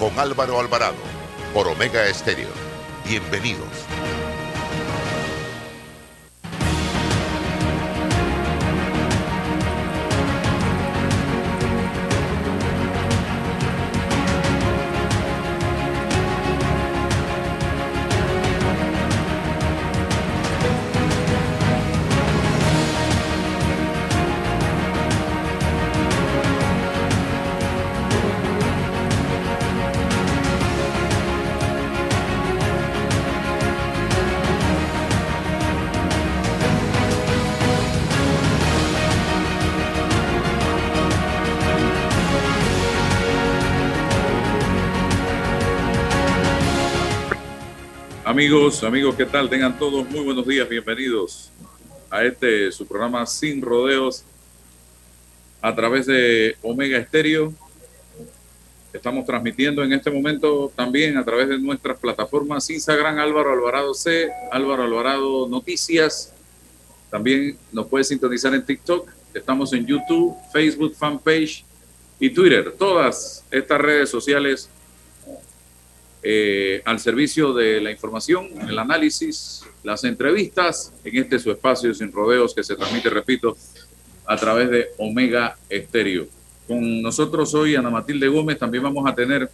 con Álvaro Alvarado por Omega Estéreo. Bienvenidos. Amigos, amigos, ¿qué tal? Tengan todos muy buenos días, bienvenidos a este su programa Sin Rodeos a través de Omega Estéreo. Estamos transmitiendo en este momento también a través de nuestras plataformas Instagram, Álvaro Alvarado C, Álvaro Alvarado Noticias. También nos puede sintonizar en TikTok. Estamos en YouTube, Facebook, fanpage y Twitter. Todas estas redes sociales eh, al servicio de la información, el análisis, las entrevistas. En este su espacio sin rodeos que se transmite, repito, a través de Omega Estéreo. Con nosotros hoy Ana Matilde Gómez, también vamos a tener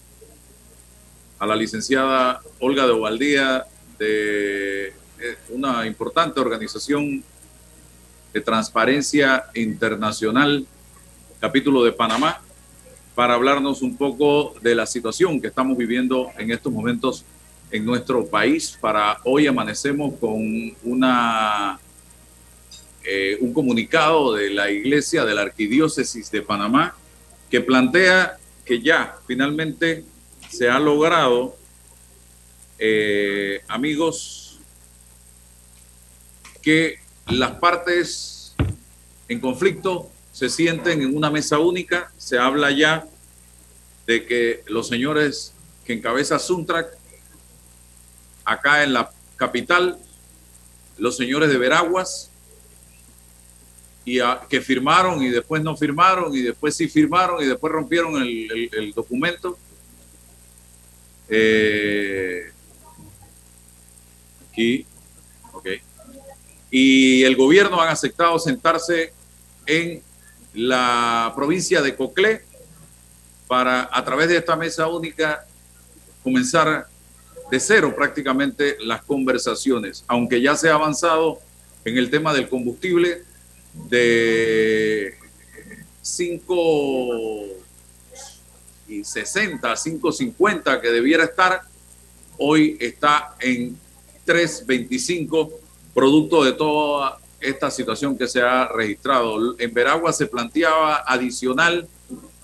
a la licenciada Olga de Ovaldía de eh, una importante organización de transparencia internacional, capítulo de Panamá, para hablarnos un poco de la situación que estamos viviendo en estos momentos en nuestro país. Para hoy amanecemos con una, eh, un comunicado de la Iglesia de la Arquidiócesis de Panamá que plantea que ya finalmente se ha logrado, eh, amigos, que las partes en conflicto se sienten en una mesa única, se habla ya de que los señores que encabeza Suntrack, acá en la capital, los señores de Veraguas, y que firmaron y después no firmaron y después sí firmaron y después rompieron el, documento. Eh, aquí, ok. Y el gobierno han aceptado sentarse en la provincia de Coclé para, a través de esta mesa única, comenzar de cero prácticamente las conversaciones, aunque ya se ha avanzado en el tema del combustible de 5 y 60, 5.50 que debiera estar, hoy está en 3.25, producto de toda esta situación que se ha registrado. En Veragua se planteaba adicional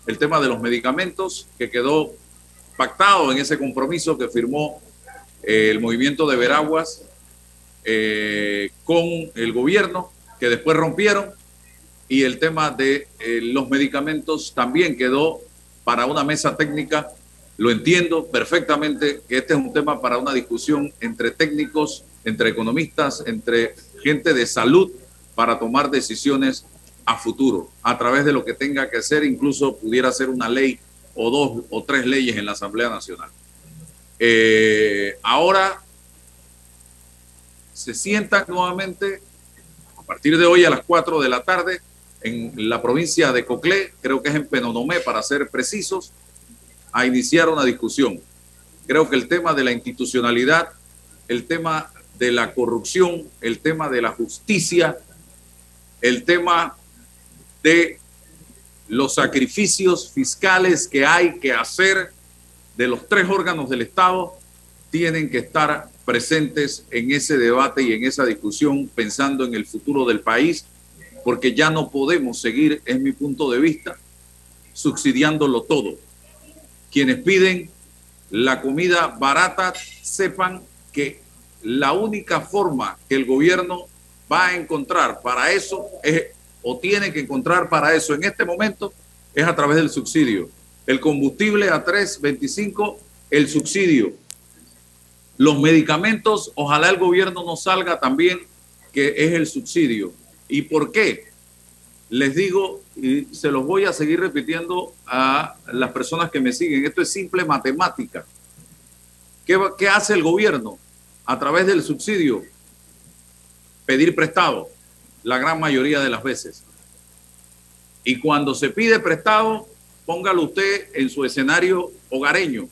el tema de los medicamentos que quedó pactado en ese compromiso que firmó eh, el movimiento de Veraguas eh, con el gobierno, que después rompieron, y el tema de eh, los medicamentos también quedó para una mesa técnica. Lo entiendo perfectamente que este es un tema para una discusión entre técnicos, entre economistas, entre gente de salud para tomar decisiones a futuro, a través de lo que tenga que ser, incluso pudiera ser una ley o dos o tres leyes en la Asamblea Nacional. Eh, ahora se sientan nuevamente a partir de hoy a las 4 de la tarde en la provincia de Coclé, creo que es en Penonomé para ser precisos, a iniciar una discusión. Creo que el tema de la institucionalidad, el tema de la corrupción, el tema de la justicia, el tema de los sacrificios fiscales que hay que hacer de los tres órganos del Estado, tienen que estar presentes en ese debate y en esa discusión pensando en el futuro del país, porque ya no podemos seguir, es mi punto de vista, subsidiándolo todo. Quienes piden la comida barata, sepan que la única forma que el gobierno va a encontrar para eso es, o tiene que encontrar para eso en este momento es a través del subsidio. El combustible a 3.25, el subsidio. Los medicamentos, ojalá el gobierno no salga también que es el subsidio. ¿Y por qué? Les digo, y se los voy a seguir repitiendo a las personas que me siguen, esto es simple matemática. ¿Qué, qué hace el gobierno? A través del subsidio, pedir prestado, la gran mayoría de las veces. Y cuando se pide prestado, póngalo usted en su escenario hogareño.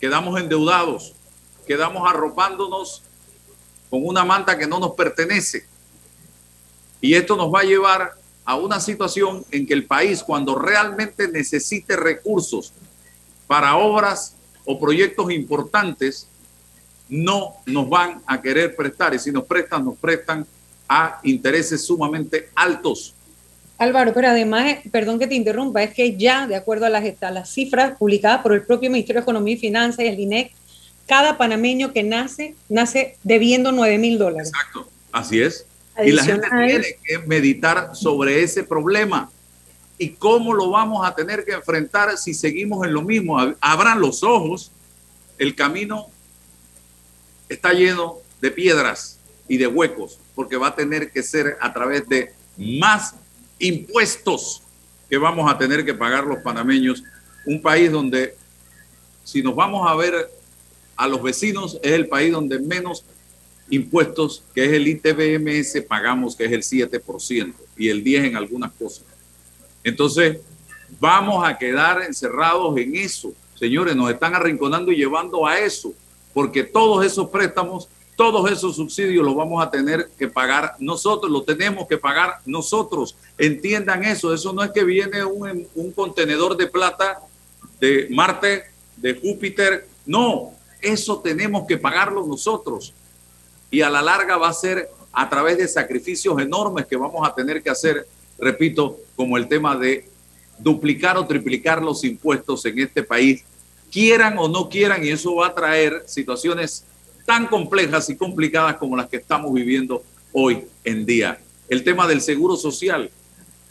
Quedamos endeudados, quedamos arropándonos con una manta que no nos pertenece. Y esto nos va a llevar a una situación en que el país, cuando realmente necesite recursos para obras o proyectos importantes, no nos van a querer prestar. Y si nos prestan, nos prestan a intereses sumamente altos. Álvaro, pero además, perdón que te interrumpa, es que ya, de acuerdo a las, a las cifras publicadas por el propio Ministerio de Economía y Finanzas y el INEC, cada panameño que nace, nace debiendo 9 mil dólares. Exacto, así es. Y la gente tiene que meditar sobre ese problema. ¿Y cómo lo vamos a tener que enfrentar si seguimos en lo mismo? Abran los ojos. El camino está lleno de piedras y de huecos, porque va a tener que ser a través de más impuestos que vamos a tener que pagar los panameños. Un país donde, si nos vamos a ver a los vecinos, es el país donde menos impuestos, que es el ITBMS, pagamos, que es el 7% y el 10% en algunas cosas. Entonces, vamos a quedar encerrados en eso. Señores, nos están arrinconando y llevando a eso, porque todos esos préstamos, todos esos subsidios los vamos a tener que pagar nosotros, los tenemos que pagar nosotros. Entiendan eso, eso no es que viene un, un contenedor de plata de Marte, de Júpiter, no, eso tenemos que pagarlo nosotros. Y a la larga va a ser a través de sacrificios enormes que vamos a tener que hacer, repito, como el tema de duplicar o triplicar los impuestos en este país, quieran o no quieran, y eso va a traer situaciones tan complejas y complicadas como las que estamos viviendo hoy en día. El tema del seguro social,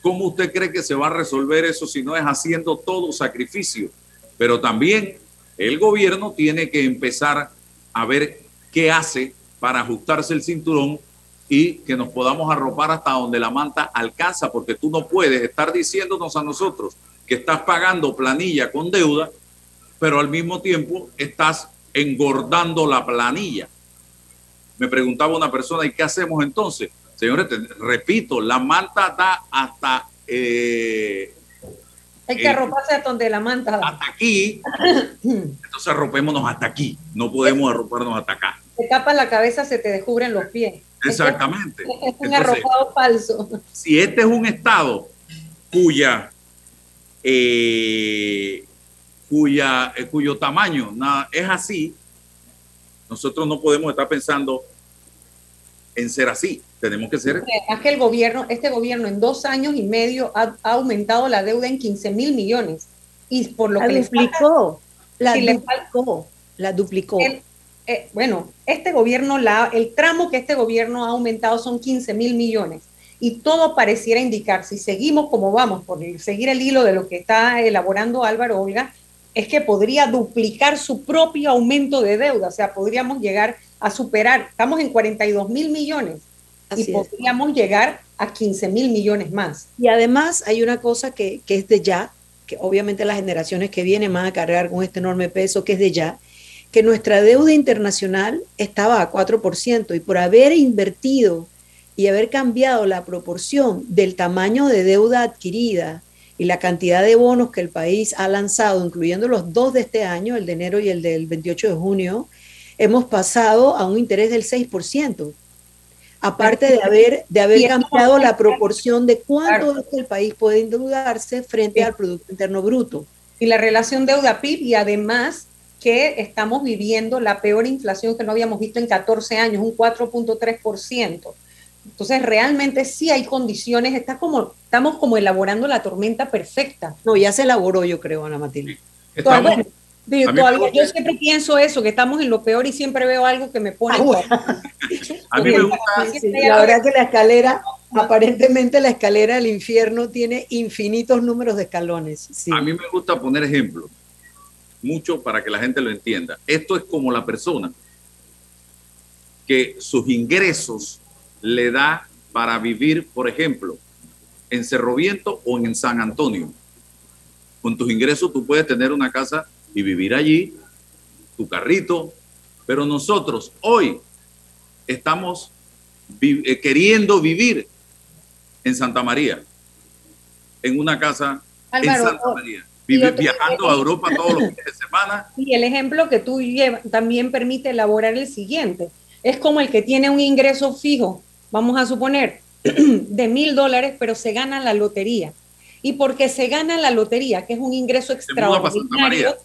¿cómo usted cree que se va a resolver eso si no es haciendo todo sacrificio? Pero también el gobierno tiene que empezar a ver qué hace para ajustarse el cinturón y que nos podamos arropar hasta donde la manta alcanza, porque tú no puedes estar diciéndonos a nosotros que estás pagando planilla con deuda, pero al mismo tiempo estás engordando la planilla. Me preguntaba una persona, ¿y qué hacemos entonces? Señores, repito, la manta da hasta eh, hay que arroparse hasta donde la manta. Hasta aquí. Entonces arropémonos hasta aquí. No podemos arroparnos hasta acá. Te tapas la cabeza, se te descubren los pies. Exactamente. Es un arropado falso. Si este es un estado cuya, eh, cuya eh, cuyo tamaño nada, es así, nosotros no podemos estar pensando en ser así. Tenemos que ser. Es que el gobierno, este gobierno en dos años y medio ha, aumentado la deuda en 15 mil millones. Y por lo la que duplicó, la duplicó, la duplicó. Eh, bueno, este gobierno, la, el tramo que este gobierno ha aumentado son 15 mil millones. Y todo pareciera indicar, si seguimos como vamos, por seguir el hilo de lo que está elaborando Álvaro Olga, es que podría duplicar su propio aumento de deuda. O sea, podríamos llegar a superar, estamos en 42 mil millones y podríamos llegar a 15 mil millones más. Y además hay una cosa que, que, es de ya, que obviamente las generaciones que vienen van a cargar con este enorme peso, que es de ya, que nuestra deuda internacional estaba a 4% y por haber invertido y haber cambiado la proporción del tamaño de deuda adquirida y la cantidad de bonos que el país ha lanzado, incluyendo los dos de este año, el de enero y el del 28 de junio, hemos pasado a un interés del 6% aparte de haber, de haber cambiado la proporción de cuánto el país puede endeudarse frente al Producto Interno Bruto. Y la relación deuda-PIB y además que estamos viviendo la peor inflación que no habíamos visto en 14 años, un 4.3%. Entonces, realmente sí hay condiciones, está como, estamos como elaborando la tormenta perfecta. No, ya se elaboró, yo creo, Ana Matilde. Estamos, yo siempre pienso eso, que estamos en lo peor y siempre veo algo que me pone. Ah, a mí me gusta. la verdad que la escalera, aparentemente la escalera del infierno tiene infinitos números de escalones. A mí me gusta poner ejemplos, mucho para que la gente lo entienda. Esto es como la persona que sus ingresos le da para vivir, por ejemplo, en Cerro Viento o en San Antonio. Con tus ingresos tú puedes tener una casa y vivir allí, tu carrito, pero nosotros hoy estamos eh, queriendo vivir en Santa María, en una casa en Santa María. Vivir, viajando a Europa todos los fines de semana. Y el ejemplo que tú llevas también permite elaborar el siguiente. Es como el que tiene un ingreso fijo, vamos a suponer, de mil dólares, pero se gana la lotería. Y porque se gana la lotería, que es un ingreso extraordinario,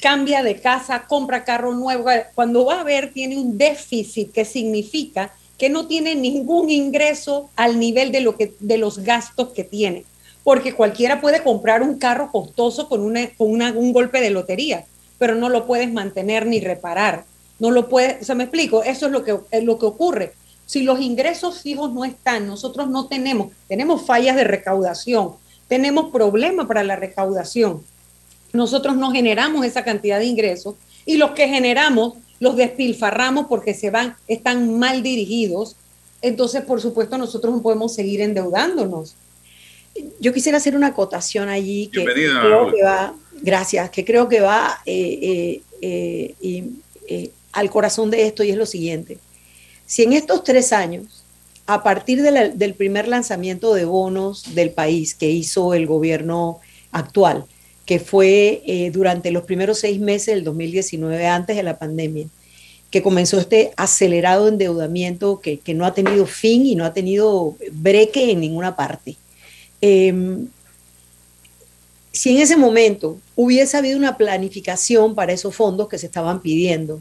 cambia de casa, compra carro nuevo. Cuando va a ver, tiene un déficit que significa que no tiene ningún ingreso al nivel de, lo que, de los gastos que tiene. Porque cualquiera puede comprar un carro costoso con, una, con un golpe de lotería, pero no lo puedes mantener ni reparar. No lo puedes, o sea, me explico, eso es lo que, es lo que ocurre. Si los ingresos fijos no están, nosotros no tenemos, tenemos fallas de recaudación, tenemos problemas para la recaudación nosotros no generamos esa cantidad de ingresos y los que generamos los despilfarramos porque se van, están mal dirigidos. Entonces, por supuesto, nosotros no podemos seguir endeudándonos. Yo quisiera hacer una acotación allí que creo que va, gracias, que creo que va eh, eh, eh, al corazón de esto y es lo siguiente. Si en estos tres años, a partir del primer lanzamiento de bonos del país que hizo el gobierno actual, que fue eh, durante los primeros seis meses del 2019, antes de la pandemia, que comenzó este acelerado endeudamiento que, no ha tenido fin y no ha tenido breque en ninguna parte. Em, si en ese momento hubiese habido una planificación para esos fondos que se estaban pidiendo,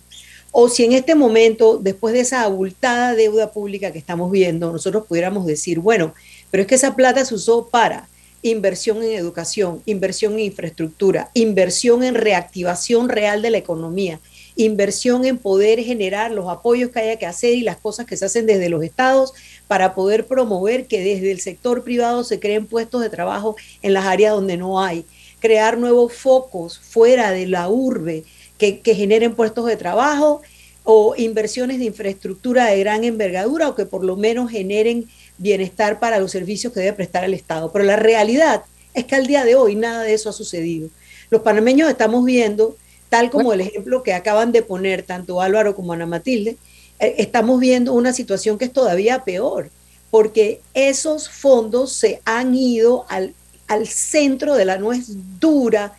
o si en este momento, después de esa abultada deuda pública que estamos viendo, nosotros pudiéramos decir, bueno, pero es que esa plata se usó para inversión en educación, inversión en infraestructura, inversión en reactivación real de la economía, inversión en poder generar los apoyos que haya que hacer y las cosas que se hacen desde los estados para poder promover que desde el sector privado se creen puestos de trabajo en las áreas donde no hay, crear nuevos focos fuera de la urbe que, que generen puestos de trabajo o inversiones de infraestructura de gran envergadura o que por lo menos generen bienestar para los servicios que debe prestar el Estado. Pero la realidad es que al día de hoy nada de eso ha sucedido. Los panameños estamos viendo, tal como el ejemplo que acaban de poner tanto Álvaro como Ana Matilde, eh, estamos viendo una situación que es todavía peor, porque esos fondos se han ido al, al centro de la nuez dura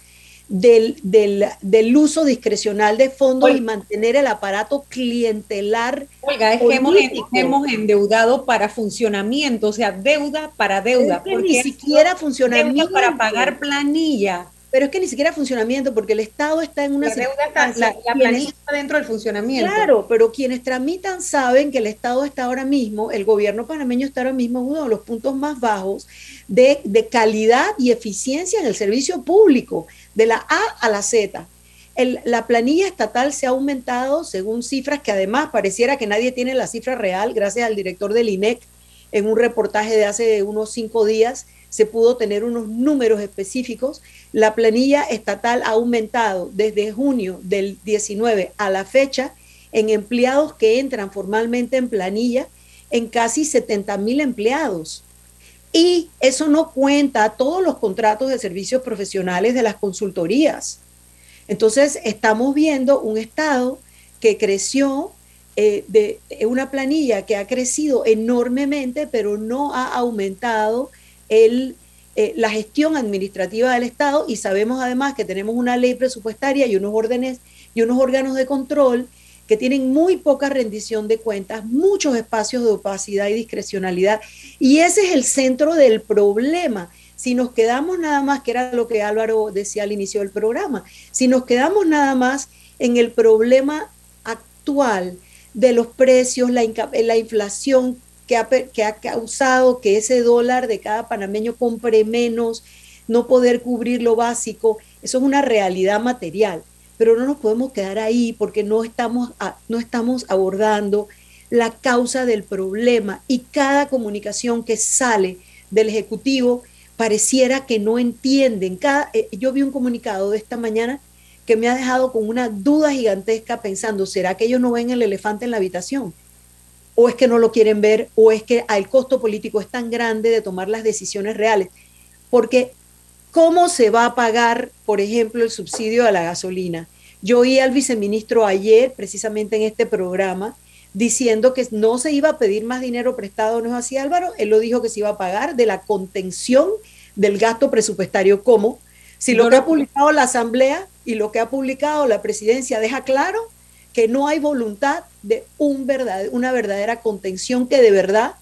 del, del, uso discrecional de fondos y mantener el aparato clientelar. Oiga, es que hemos, endeudado para funcionamiento, o sea, deuda para deuda. porque ni siquiera funcionamiento. para pagar planilla. Pero es que ni siquiera funcionamiento, porque el Estado está en una... La deuda está, la, planilla está dentro del funcionamiento. Claro, pero quienes tramitan saben que el Estado está ahora mismo, el gobierno panameño está ahora mismo en uno de los puntos más bajos de, de calidad y eficiencia en el servicio público de la A a la Z. la planilla estatal se ha aumentado según cifras que además pareciera que nadie tiene la cifra real, gracias al director del INEC, en un reportaje de hace unos cinco días se pudo tener unos números específicos. La planilla estatal ha aumentado desde junio del 19 a la fecha en empleados que entran formalmente en planilla en casi 70 mil empleados. Y eso no cuenta todos los contratos de servicios profesionales de las consultorías. Entonces, estamos viendo un Estado que creció eh, de una planilla que ha crecido enormemente, pero no ha aumentado eh, la gestión administrativa del Estado y sabemos además que tenemos una ley presupuestaria y unos órdenes y unos órganos de control que tienen muy poca rendición de cuentas, muchos espacios de opacidad y discrecionalidad. Y ese es el centro del problema. Si nos quedamos nada más, que era lo que Álvaro decía al inicio del programa, si nos quedamos nada más en el problema actual de los precios, la inflación que ha, que ha causado que ese dólar de cada panameño compre menos, no poder cubrir lo básico, eso es una realidad material pero no nos podemos quedar ahí porque no estamos, no estamos abordando la causa del problema y cada comunicación que sale del Ejecutivo pareciera que no entienden. Cada, eh, yo vi un comunicado de esta mañana que me ha dejado con una duda gigantesca pensando, ¿será que ellos no ven el elefante en la habitación? ¿O es que no lo quieren ver? ¿O es que el costo político es tan grande de tomar las decisiones reales? Porque ¿cómo se va a pagar, por ejemplo, el subsidio a la gasolina? Yo oí al viceministro ayer, precisamente en este programa, diciendo que no se iba a pedir más dinero prestado, ¿no es así Álvaro? Él lo dijo que se iba a pagar de la contención del gasto presupuestario. ¿Cómo? Si lo que ha publicado la Asamblea y lo que ha publicado la Presidencia deja claro que no hay voluntad de un verdad, una verdadera contención que de verdad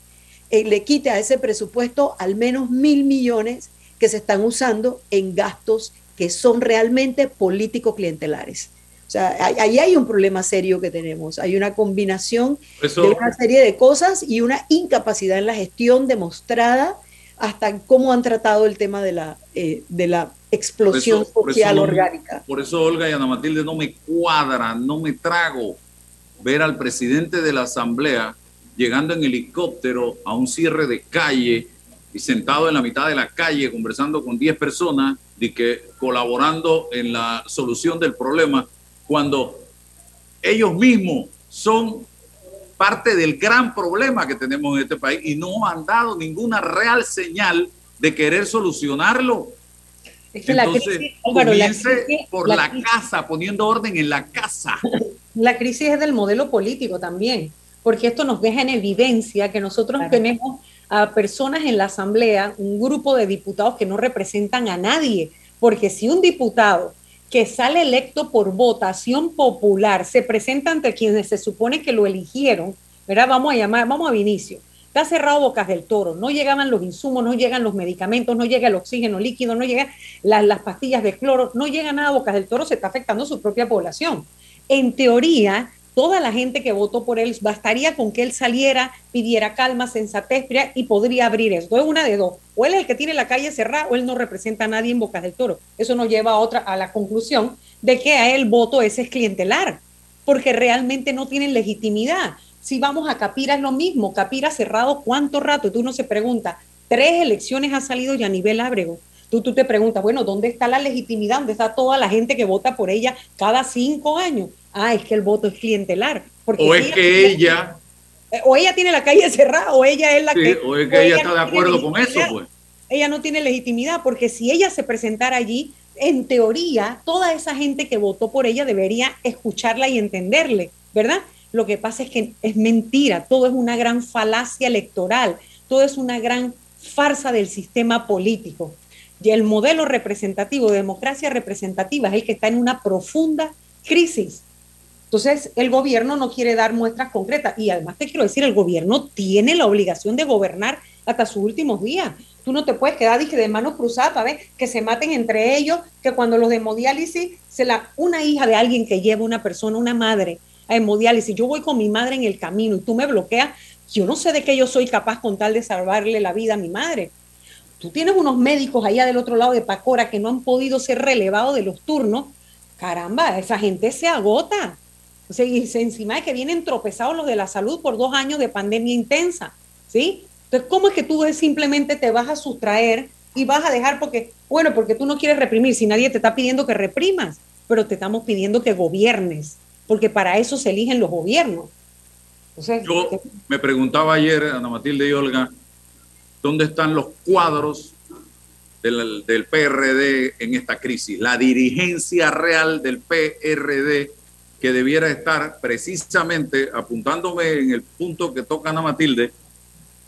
eh, le quite a ese presupuesto al menos mil millones que se están usando en gastos que son realmente político-clientelares. O sea, ahí hay un problema serio que tenemos. Hay una combinación de una serie de cosas y una incapacidad en la gestión demostrada hasta cómo han tratado el tema de la, eh, de la explosión social orgánica. Por eso, Olga y Ana Matilde, no me cuadra, no me trago ver al presidente de la Asamblea llegando en helicóptero a un cierre de calle y sentado en la mitad de la calle conversando con 10 personas y que colaborando en la solución del problema cuando ellos mismos son parte del gran problema que tenemos en este país y no han dado ninguna real señal de querer solucionarlo. Es que Entonces, la crisis, por la, casa, poniendo orden en la casa. La crisis es del modelo político también, porque esto nos deja en evidencia que nosotros tenemos a personas en la Asamblea, un grupo de diputados que no representan a nadie, porque si un diputado que sale electo por votación popular, se presenta ante quienes se supone que lo eligieron, ¿verdad? Vamos a llamar, vamos a Vinicio. Está cerrado Bocas del Toro, no llegaban los insumos, no llegan los medicamentos, no llega el oxígeno líquido, no llegan las, las pastillas de cloro, no llega nada a Bocas del Toro, se está afectando su propia población. En teoría, toda la gente que votó por él bastaría con que él saliera, pidiera calma, sensatez y podría abrir eso. Es una de dos. O él es el que tiene la calle cerrada o él no representa a nadie en Bocas del Toro. Eso nos lleva a otra a la conclusión de que a él voto ese es clientelar, porque realmente no tienen legitimidad. Si vamos a Capira es lo mismo. Capira cerrado cuánto rato. Tú no se pregunta. Tres elecciones ha salido ya a nivel ábrego. Tú, tú te preguntas, bueno, ¿dónde está la legitimidad? ¿Dónde está toda la gente que vota por ella cada cinco años? Ah, es que el voto es clientelar. Porque o es que ella... Eh, o ella tiene la calle cerrada, o ella es la que... O es que ella, está de acuerdo con eso, pues. Ella no tiene legitimidad, porque si ella se presentara allí, en teoría, toda esa gente que votó por ella debería escucharla y entenderle, ¿verdad? Lo que pasa es que es mentira, todo es una gran falacia electoral, todo es una gran farsa del sistema político. Y el modelo representativo, de democracia representativa, es el que está en una profunda crisis. Entonces, el gobierno no quiere dar muestras concretas. Y además te quiero decir, el gobierno tiene la obligación de gobernar hasta sus últimos días. Tú no te puedes quedar dije, de manos cruzadas para ver que se maten entre ellos, que cuando los de hemodiálisis, se una hija de alguien que lleva una persona, una madre, a hemodiálisis, yo voy con mi madre en el camino y tú me bloqueas, yo no sé de qué yo soy capaz con tal de salvarle la vida a mi madre. Tú tienes unos médicos allá del otro lado de Pacora que no han podido ser relevados de los turnos. Caramba, esa gente se agota. O sea, y encima de que vienen tropezados los de la salud por dos años de pandemia intensa, ¿sí? Entonces, ¿cómo es que tú simplemente te vas a sustraer y vas a dejar porque, bueno, porque tú no quieres reprimir, si nadie te está pidiendo que reprimas, pero te estamos pidiendo que gobiernes, porque para eso se eligen los gobiernos. Yo me preguntaba ayer, Ana Matilde y Olga, ¿dónde están los cuadros del, del PRD en esta crisis? La dirigencia real del PRD que debiera estar precisamente apuntándome en el punto que toca Ana Matilde,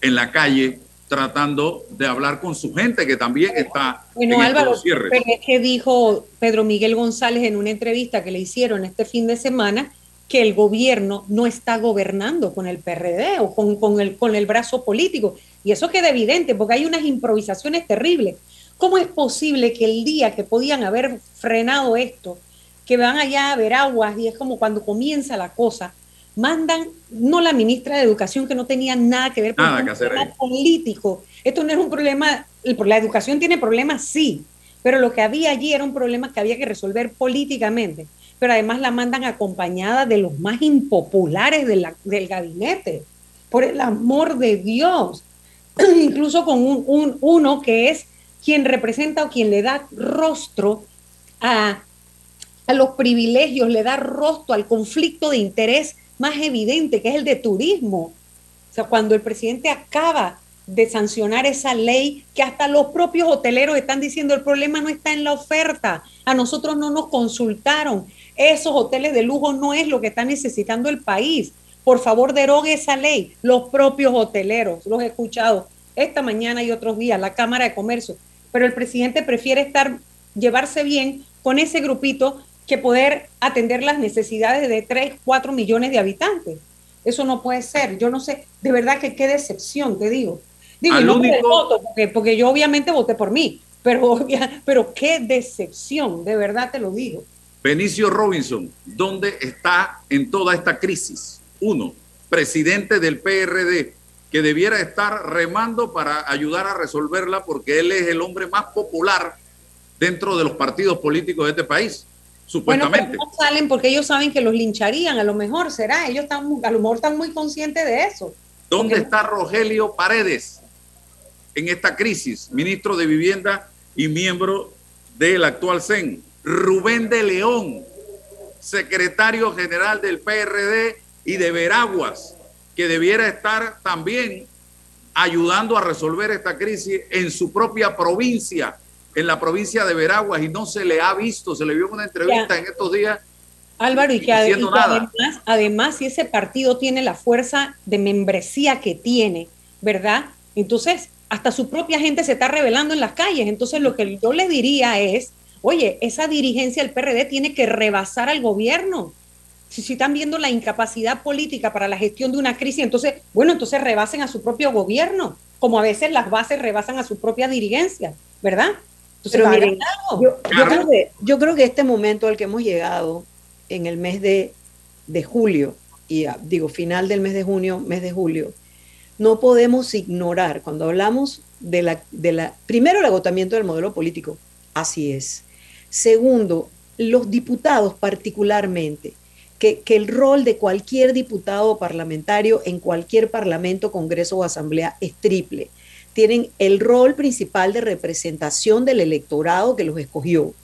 en la calle, tratando de hablar con su gente que también está bueno, en Álvaro, pero es que dijo Pedro Miguel González en una entrevista que le hicieron este fin de semana que el gobierno no está gobernando con el PRD o con, con, el, con el brazo político. Y eso queda evidente porque hay unas improvisaciones terribles. ¿Cómo es posible que el día que podían haber frenado esto, que van allá a ver aguas y es como cuando comienza la cosa, mandan, no la ministra de Educación que no tenía nada que ver con el problema político. Esto no es un problema, la educación tiene problemas, sí, pero lo que había allí era un problema que había que resolver políticamente. pero además la mandan acompañada de los más impopulares del gabinete. Por el amor de Dios. Incluso con un, uno que es quien representa o quien le da rostro a, a los privilegios, le da rostro al conflicto de interés más evidente, que es el de turismo. O sea, cuando el presidente acaba de sancionar esa ley que hasta los propios hoteleros están diciendo el problema no está en la oferta, a nosotros no nos consultaron, esos hoteles de lujo no es lo que está necesitando el país. Por favor, derogue esa ley. Los propios hoteleros, los he escuchado esta mañana y otros días, la Cámara de Comercio. Pero el presidente prefiere estar, llevarse bien con ese grupito que poder atender las necesidades de 3, 4 millones de habitantes. Eso no puede ser. Yo no sé, de verdad que qué decepción, te digo. Digo, no voto, porque, porque, yo obviamente voté por mí, pero, pero qué decepción, de verdad te lo digo. Benicio Robinson, ¿dónde está en toda esta crisis? Uno, presidente del PRD, que debiera estar remando para ayudar a resolverla porque él es el hombre más popular dentro de los partidos políticos de este país, supuestamente. Bueno, no salen porque ellos saben que los lincharían, a lo mejor será, ellos están, a lo mejor están muy conscientes de eso. ¿Dónde está Rogelio Paredes en esta crisis? Ministro de Vivienda y miembro del actual CEN. Rubén de León, secretario general del PRD y de Veraguas, que debiera estar también ayudando a resolver esta crisis en su propia provincia, en la provincia de Veraguas, y no se le ha visto, se le vio una entrevista en estos días. Álvaro, y que, además, además, si ese partido tiene la fuerza de membresía que tiene, ¿verdad? Entonces, hasta su propia gente se está revelando en las calles. Entonces, lo que yo le diría es, Oye, esa dirigencia del PRD tiene que rebasar al gobierno. Si, si, están viendo la incapacidad política para la gestión de una crisis, entonces, bueno, entonces rebasen a su propio gobierno, como a veces las bases rebasan a su propia dirigencia, ¿verdad? Pero miren, yo, creo que, este momento al que hemos llegado en el mes de, de julio, y ah, digo final del mes de junio, mes de julio, no podemos ignorar cuando hablamos de la, de la, primero el agotamiento del modelo político, así es, Segundo, los diputados particularmente, que, el rol de cualquier diputado parlamentario en cualquier parlamento, congreso o asamblea es triple. Tienen el rol principal de representación del electorado que los escogió,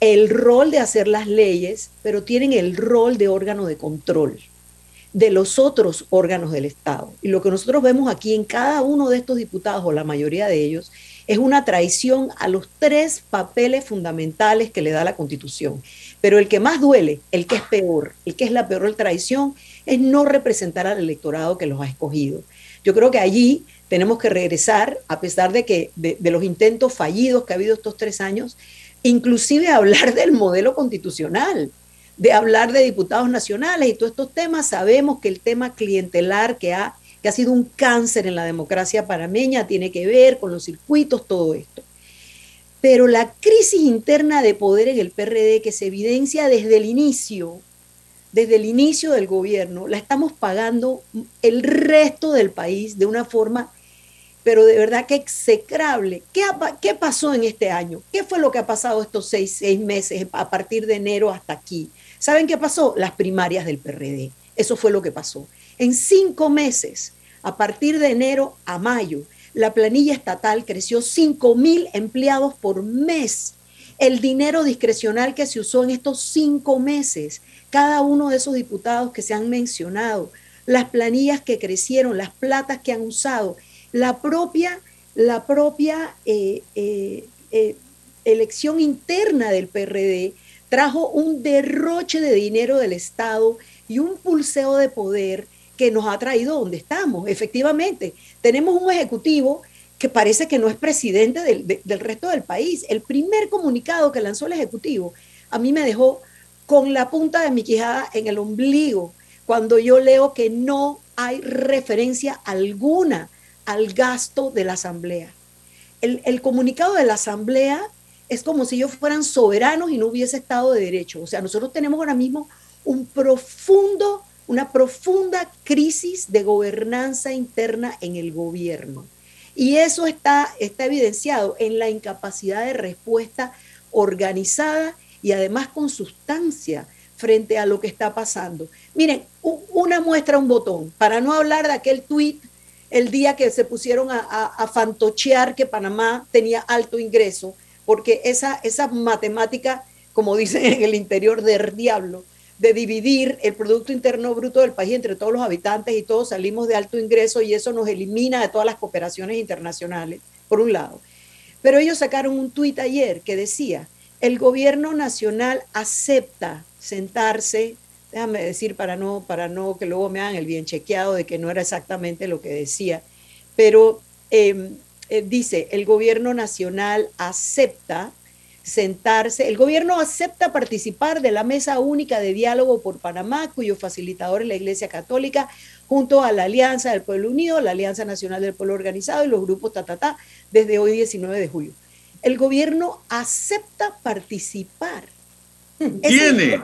el rol de hacer las leyes, pero tienen el rol de órgano de control de los otros órganos del Estado. Y lo que nosotros vemos aquí en cada uno de estos diputados, o la mayoría de ellos, es una traición a los tres papeles fundamentales que le da la Constitución. Pero el que más duele, el que es peor, el que es la peor traición, es no representar al electorado que los ha escogido. Yo creo que allí tenemos que regresar, a pesar de que de, los intentos fallidos que ha habido estos tres años, inclusive hablar del modelo constitucional, de hablar de diputados nacionales y todos estos temas. Sabemos que el tema clientelar que ha que ha sido un cáncer en la democracia panameña, tiene que ver con los circuitos, todo esto. Pero la crisis interna de poder en el PRD que se evidencia desde el inicio, desde el inicio del gobierno, la estamos pagando el resto del país de una forma, pero de verdad que execrable. ¿Qué, ¿Qué, pasó en este año? ¿Qué fue lo que ha pasado estos seis, seis meses a partir de enero hasta aquí? ¿Saben qué pasó? Las primarias del PRD. Eso fue lo que pasó. En cinco meses, a partir de enero a mayo, la planilla estatal creció 5 mil empleados por mes. El dinero discrecional que se usó en estos cinco meses, cada uno de esos diputados que se han mencionado, las planillas que crecieron, las platas que han usado, la propia, la propia eh, eh, eh, elección interna del PRD trajo un derroche de dinero del Estado y un pulseo de poder que nos ha traído donde estamos. Efectivamente, tenemos un ejecutivo que parece que no es presidente del, resto del país. El primer comunicado que lanzó el ejecutivo a mí me dejó con la punta de mi quijada en el ombligo cuando yo leo que no hay referencia alguna al gasto de la asamblea. El, el, comunicado de la asamblea es como si ellos fueran soberanos y no hubiese Estado de Derecho. O sea, nosotros tenemos ahora mismo un profundo una profunda crisis de gobernanza interna en el gobierno. Y eso está, está evidenciado en la incapacidad de respuesta organizada y además con sustancia frente a lo que está pasando. Miren, una muestra, un botón, para no hablar de aquel tuit el día que se pusieron a, fantochear que Panamá tenía alto ingreso, porque esa, esa matemática, como dicen en el interior del diablo, de dividir el Producto Interno Bruto del país entre todos los habitantes y todos salimos de alto ingreso y eso nos elimina de todas las cooperaciones internacionales, por un lado. Pero ellos sacaron un tuit ayer que decía, el gobierno nacional acepta sentarse, déjame decir para no, para no que luego me hagan el bien chequeado de que no era exactamente lo que decía, pero em, eh, dice, el gobierno nacional acepta sentarse. El gobierno acepta participar de la Mesa Única de Diálogo por Panamá, cuyo facilitador es la Iglesia Católica, junto a la Alianza del Pueblo Unido, la Alianza Nacional del Pueblo Organizado y los grupos Tatatá, desde hoy 19 de julio. El gobierno acepta participar. ¿Tiene?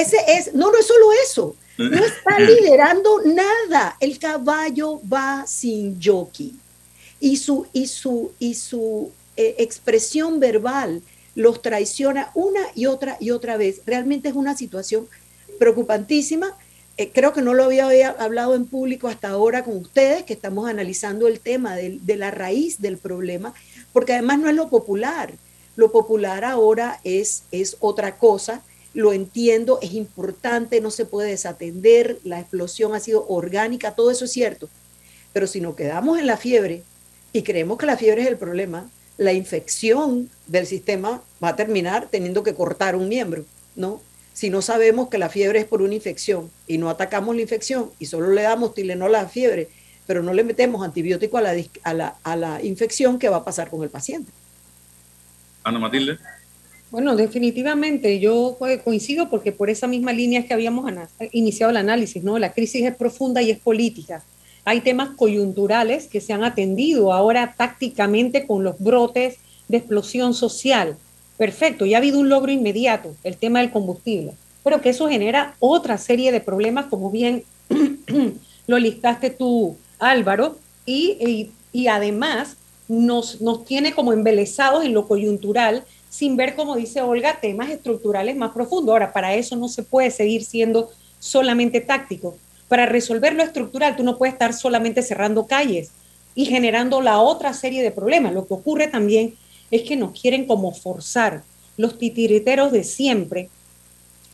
Ese es, no, no es solo eso, no está liderando nada. El caballo va sin jockey. Y su, y su, y su eh, expresión verbal los traiciona una y otra y otra vez. Realmente es una situación preocupantísima. Eh, creo que no lo había, hablado en público hasta ahora con ustedes, que estamos analizando el tema de, la raíz del problema, porque además no es lo popular. Lo popular ahora es, es otra cosa. Lo entiendo, es importante, no se puede desatender, la explosión ha sido orgánica, todo eso es cierto. Pero si nos quedamos en la fiebre y creemos que la fiebre es el problema, la infección del sistema va a terminar teniendo que cortar un miembro, ¿no? Si no sabemos que la fiebre es por una infección y no atacamos la infección y solo le damos Tilenol a la fiebre, pero no le metemos antibiótico a la, a la, a la infección, ¿qué va a pasar con el paciente? Ana Matilde. Bueno, definitivamente yo coincido porque por esa misma línea es que habíamos iniciado el análisis, ¿no? La crisis es profunda y es política hay temas coyunturales que se han atendido ahora tácticamente con los brotes de explosión social. Perfecto, ya ha habido un logro inmediato, el tema del combustible, pero que eso genera otra serie de problemas, como bien lo listaste tú, Álvaro, y, además nos, nos tiene como embelesados en lo coyuntural sin ver, como dice Olga, temas estructurales más profundos. Ahora, para eso no se puede seguir siendo solamente táctico. Para resolver lo estructural, tú no puedes estar solamente cerrando calles y generando la otra serie de problemas. Lo que ocurre también es que nos quieren como forzar los titiriteros de siempre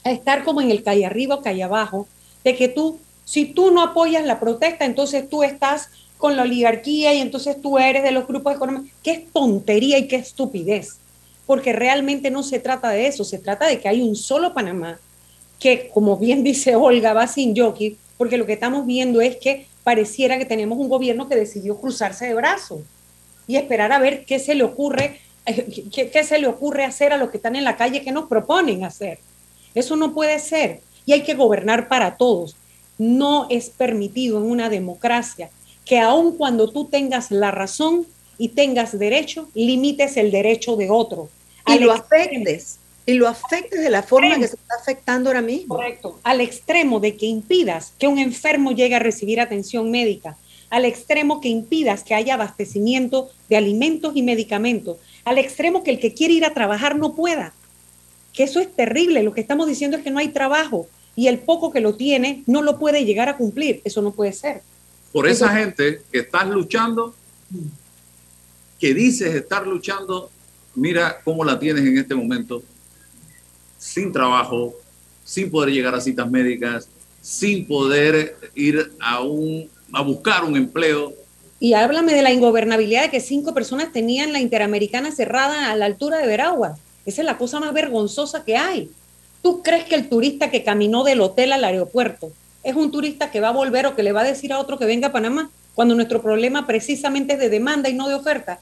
a estar como en el calle arriba calle abajo, de que tú, si tú no apoyas la protesta, entonces tú estás con la oligarquía y entonces tú eres de los grupos económicos. Qué tontería y qué estupidez, porque realmente no se trata de eso, se trata de que hay un solo Panamá que, como bien dice Olga, va sin jockey, porque lo que estamos viendo es que pareciera que tenemos un gobierno que decidió cruzarse de brazos y esperar a ver qué se le ocurre, qué, se le ocurre hacer a los que están en la calle, qué nos proponen hacer. Eso no puede ser y hay que gobernar para todos. No es permitido en una democracia que aun cuando tú tengas la razón y tengas derecho, limites el derecho de otro. Y lo afectes y lo afectes de la forma que se está afectando ahora mismo. Correcto, al extremo de que impidas que un enfermo llegue a recibir atención médica, al extremo que impidas que haya abastecimiento de alimentos y medicamentos, al extremo que el que quiere ir a trabajar no pueda. Que eso es terrible, lo que estamos diciendo es que no hay trabajo. Y el poco que lo tiene no lo puede llegar a cumplir, eso no puede ser. Por esa gente que estás luchando, que dices estar luchando, mira cómo la tienes en este momento sin trabajo, sin poder llegar a citas médicas, sin poder ir a, un, a buscar un empleo. Y háblame de la ingobernabilidad de que cinco personas tenían la Interamericana cerrada a la altura de Veragua. Esa es la cosa más vergonzosa que hay. ¿Tú crees que el turista que caminó del hotel al aeropuerto es un turista que va a volver o que le va a decir a otro que venga a Panamá cuando nuestro problema precisamente es de demanda y no de oferta?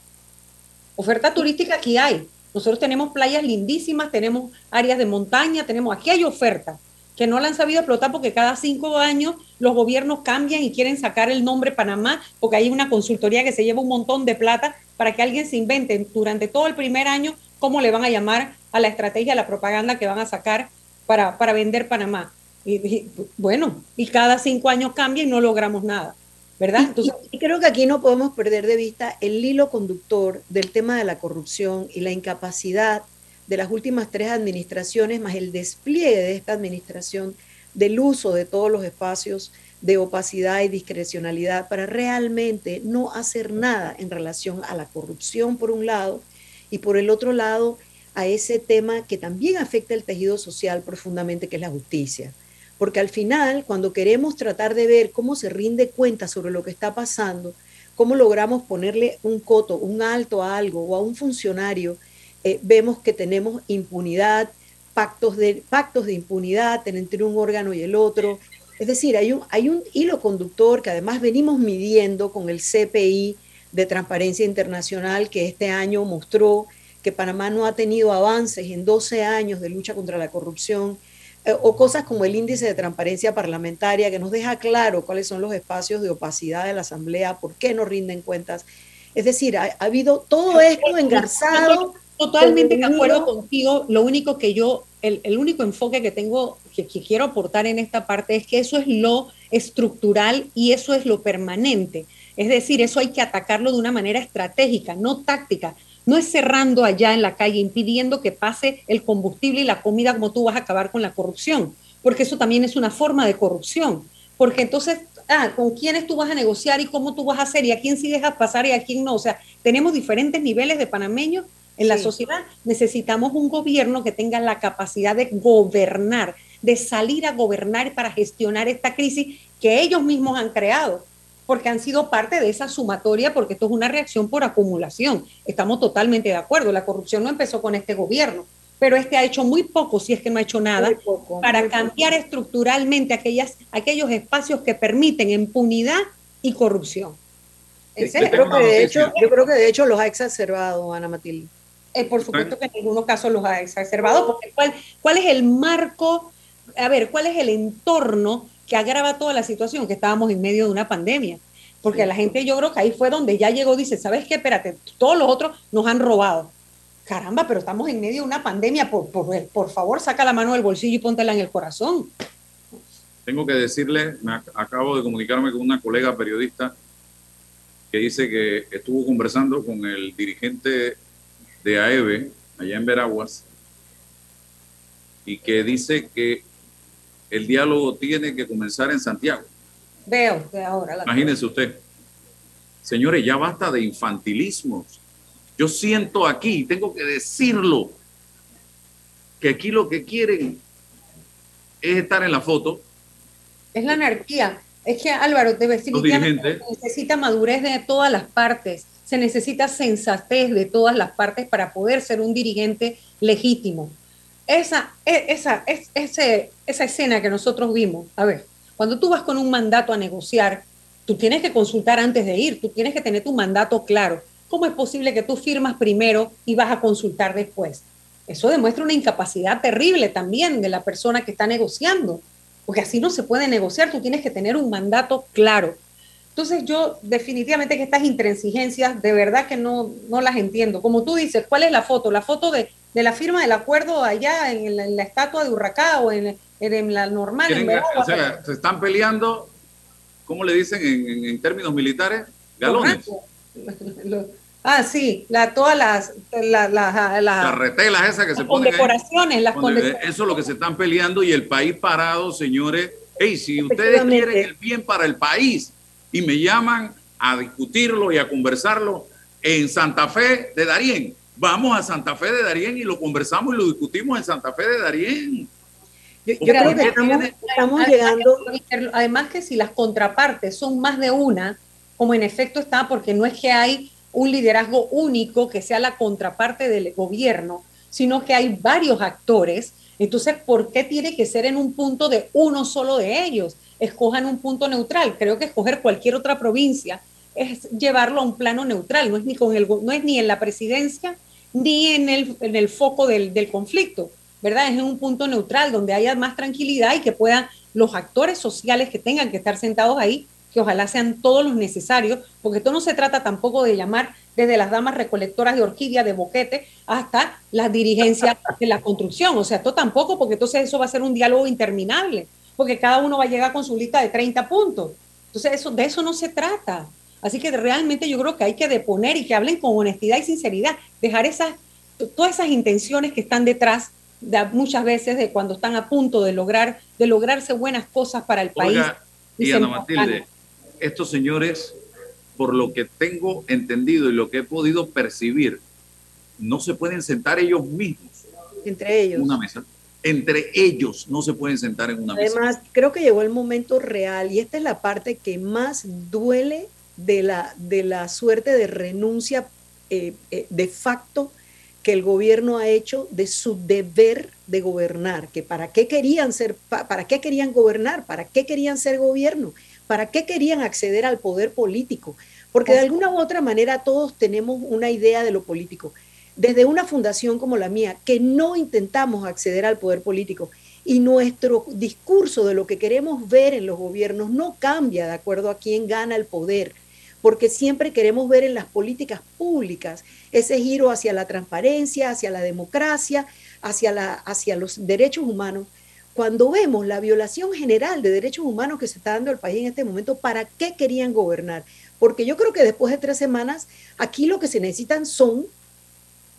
Oferta turística aquí hay, nosotros tenemos playas lindísimas, tenemos áreas de montaña, tenemos, aquí hay ofertas que no la han sabido explotar porque cada cinco años los gobiernos cambian y quieren sacar el nombre Panamá porque hay una consultoría que se lleva un montón de plata para que alguien se invente durante todo el primer año cómo le van a llamar a la estrategia, a la propaganda que van a sacar para, para vender Panamá. y, bueno, y cada cinco años cambia y no logramos nada. ¿Verdad? y, creo que aquí no podemos perder de vista el hilo conductor del tema de la corrupción y la incapacidad de las últimas tres administraciones, más el despliegue de esta administración del uso de todos los espacios de opacidad y discrecionalidad para realmente no hacer nada en relación a la corrupción por un lado y por el otro lado a ese tema que también afecta el tejido social profundamente, que es la justicia. Porque al final, cuando queremos tratar de ver cómo se rinde cuenta sobre lo que está pasando, cómo logramos ponerle un coto, un alto a algo o a un funcionario, eh, vemos que tenemos impunidad, pactos de, pactos de impunidad entre un órgano y el otro. Es decir, hay un, hay un hilo conductor que además venimos midiendo con el CPI de Transparencia Internacional que este año mostró que Panamá no ha tenido avances en 12 años de lucha contra la corrupción, o cosas como el índice de transparencia parlamentaria que nos deja claro cuáles son los espacios de opacidad de la Asamblea, por qué no rinden cuentas. Es decir, ha, habido todo esto engarzado. Totalmente de acuerdo contigo. Lo único que yo, el, el único enfoque que tengo, que, que quiero aportar en esta parte es que eso es lo estructural y eso es lo permanente. Es decir, eso hay que atacarlo de una manera estratégica, no táctica no es cerrando allá en la calle, impidiendo que pase el combustible y la comida como tú vas a acabar con la corrupción, porque eso también es una forma de corrupción. Porque entonces, ah, con quiénes tú vas a negociar y cómo tú vas a hacer y a quién sí dejas pasar y a quién no. O sea, tenemos diferentes niveles de panameños en la sociedad. Necesitamos un gobierno que tenga la capacidad de gobernar, de salir a gobernar para gestionar esta crisis que ellos mismos han creado porque han sido parte de esa sumatoria, porque esto es una reacción por acumulación. Estamos totalmente de acuerdo. La corrupción no empezó con este gobierno, pero este ha hecho muy poco, si es que no ha hecho nada, para cambiar estructuralmente aquellas, aquellos espacios que permiten impunidad y corrupción. Yo creo, que de hecho, yo creo que de hecho los ha exacerbado, Ana Matilde. Eh, por supuesto que en algunos casos los ha exacerbado, porque ¿cuál, ¿cuál es el marco? A ver, ¿cuál es el entorno que agrava toda la situación, que estábamos en medio de una pandemia. Porque la gente, yo creo que ahí fue donde ya llegó, dice, ¿sabes qué? Espérate, todos los otros nos han robado. Caramba, pero estamos en medio de una pandemia, por, por, favor, saca la mano del bolsillo y póntela en el corazón. Tengo que decirle, acabo de comunicarme con una colega periodista que dice que estuvo conversando con el dirigente de AEBE allá en Veraguas y que dice que el diálogo tiene que comenzar en Santiago. Veo que ahora. La Imagínense usted. Señores, ya basta de infantilismos. Yo siento aquí, tengo que decirlo, que aquí lo que quieren es estar en la foto. Es la anarquía. Es que Álvaro, definitivamente necesita madurez de todas las partes. Se necesita sensatez de todas las partes para poder ser un dirigente legítimo esa, e, esa, ese, esa escena que nosotros vimos, a ver, cuando tú vas con un mandato a negociar, tú tienes que consultar antes de ir, tú tienes que tener tu mandato claro. ¿Cómo es posible que tú firmas primero y vas a consultar después? Eso demuestra una incapacidad terrible también de la persona que está negociando, porque así no se puede negociar, tú tienes que tener un mandato claro. Entonces yo definitivamente que estas intransigencias de verdad que no, no las entiendo. Como tú dices, ¿cuál es la foto? La foto de de la firma del acuerdo allá en la, estatua de Urracá o en, la normal. o sea, se están peleando, ¿cómo le dicen en, términos militares? Galones. Ah, sí, la, todas las, las, las, carretelas esas que se ponen. Condecoraciones, las condecoraciones. Eso es lo que se están peleando y el país parado, señores. Hey, si ustedes quieren el bien para el país y me llaman a discutirlo y a conversarlo en Santa Fe de Darién, vamos a Santa Fe de Darién y lo conversamos y lo discutimos en Santa Fe de Darién. Yo, creo que estamos, llegando. Además que si las contrapartes son más de una, como en efecto está, porque no es que hay un liderazgo único que sea la contraparte del gobierno, sino que hay varios actores. Entonces, ¿por qué tiene que ser en un punto de uno solo de ellos? Escojan un punto neutral. Creo que escoger cualquier otra provincia es llevarlo a un plano neutral, no es ni, con el, no es ni en la presidencia ni en el, en el foco del, del, conflicto, ¿verdad? Es en un punto neutral donde haya más tranquilidad y que puedan los actores sociales que tengan que estar sentados ahí, que ojalá sean todos los necesarios, porque esto no se trata tampoco de llamar desde las damas recolectoras de orquídea, de boquete, hasta las dirigencias de la construcción. O sea, esto tampoco, porque entonces eso va a ser un diálogo interminable, porque cada uno va a llegar con su lista de 30 puntos. Entonces, eso, de eso no se trata. Así que realmente yo creo que hay que deponer y que hablen con honestidad y sinceridad, dejar esas, todas esas intenciones que están detrás de, muchas veces de cuando están a punto de lograr de lograrse buenas cosas para el país. Y Ana Matilde, estos señores, por lo que tengo entendido y lo que he podido percibir, no se pueden sentar ellos mismos. Entre ellos. Una mesa. Entre ellos no se pueden sentar en una mesa. Además, creo que llegó el momento real y esta es la parte que más duele de la, de la suerte de renuncia eh, eh, de facto que el gobierno ha hecho de su deber de gobernar, que para qué querían ser, para qué querían gobernar, para qué querían ser gobierno, para qué querían acceder al poder político, porque de alguna u otra manera todos tenemos una idea de lo político. Desde una fundación como la mía, que no intentamos acceder al poder político y nuestro discurso de lo que queremos ver en los gobiernos no cambia de acuerdo a quién gana el poder porque siempre queremos ver en las políticas públicas ese giro hacia la transparencia, hacia la democracia, hacia, la, hacia los derechos humanos. Cuando vemos la violación general de derechos humanos que se está dando al país en este momento, ¿para qué querían gobernar? Porque yo creo que después de tres semanas, aquí lo que se necesitan son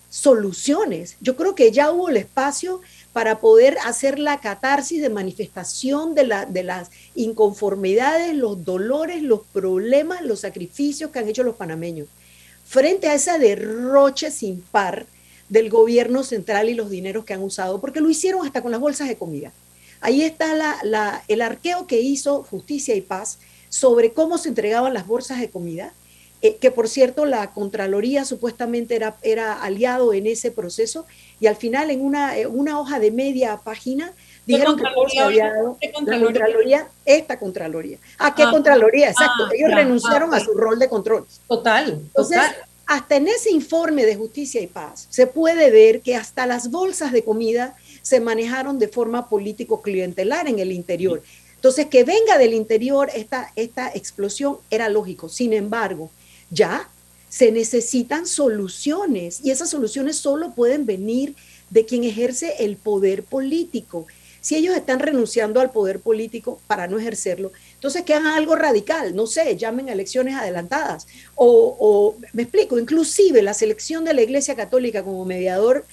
soluciones. Yo creo que ya hubo el espacio para poder hacer la catarsis de manifestación de, la, de las inconformidades, los dolores, los problemas, los sacrificios que han hecho los panameños. Frente a ese derroche sin par del gobierno central y los dineros que han usado, porque lo hicieron hasta con las bolsas de comida. Ahí está la, el arqueo que hizo Justicia y Paz sobre cómo se entregaban las bolsas de comida eh, que por cierto la Contraloría supuestamente era, era aliado en ese proceso, y al final en una, eh, una hoja de media página dijeron que se había dado la Contraloría, esta Contraloría. ¿A qué ah, Contraloría? Exacto, ah, ellos renunciaron a su rol de control. Total, Entonces, hasta en ese informe de justicia y paz se puede ver que hasta las bolsas de comida se manejaron de forma político-clientelar en el interior. Entonces, que venga del interior esta, esta explosión era lógico. Sin embargo, ya se necesitan soluciones y esas soluciones solo pueden venir de quien ejerce el poder político. Si ellos están renunciando al poder político para no ejercerlo, entonces que hagan algo radical, no sé, llamen a elecciones adelantadas. O, me explico, inclusive la selección de la Iglesia Católica como mediador,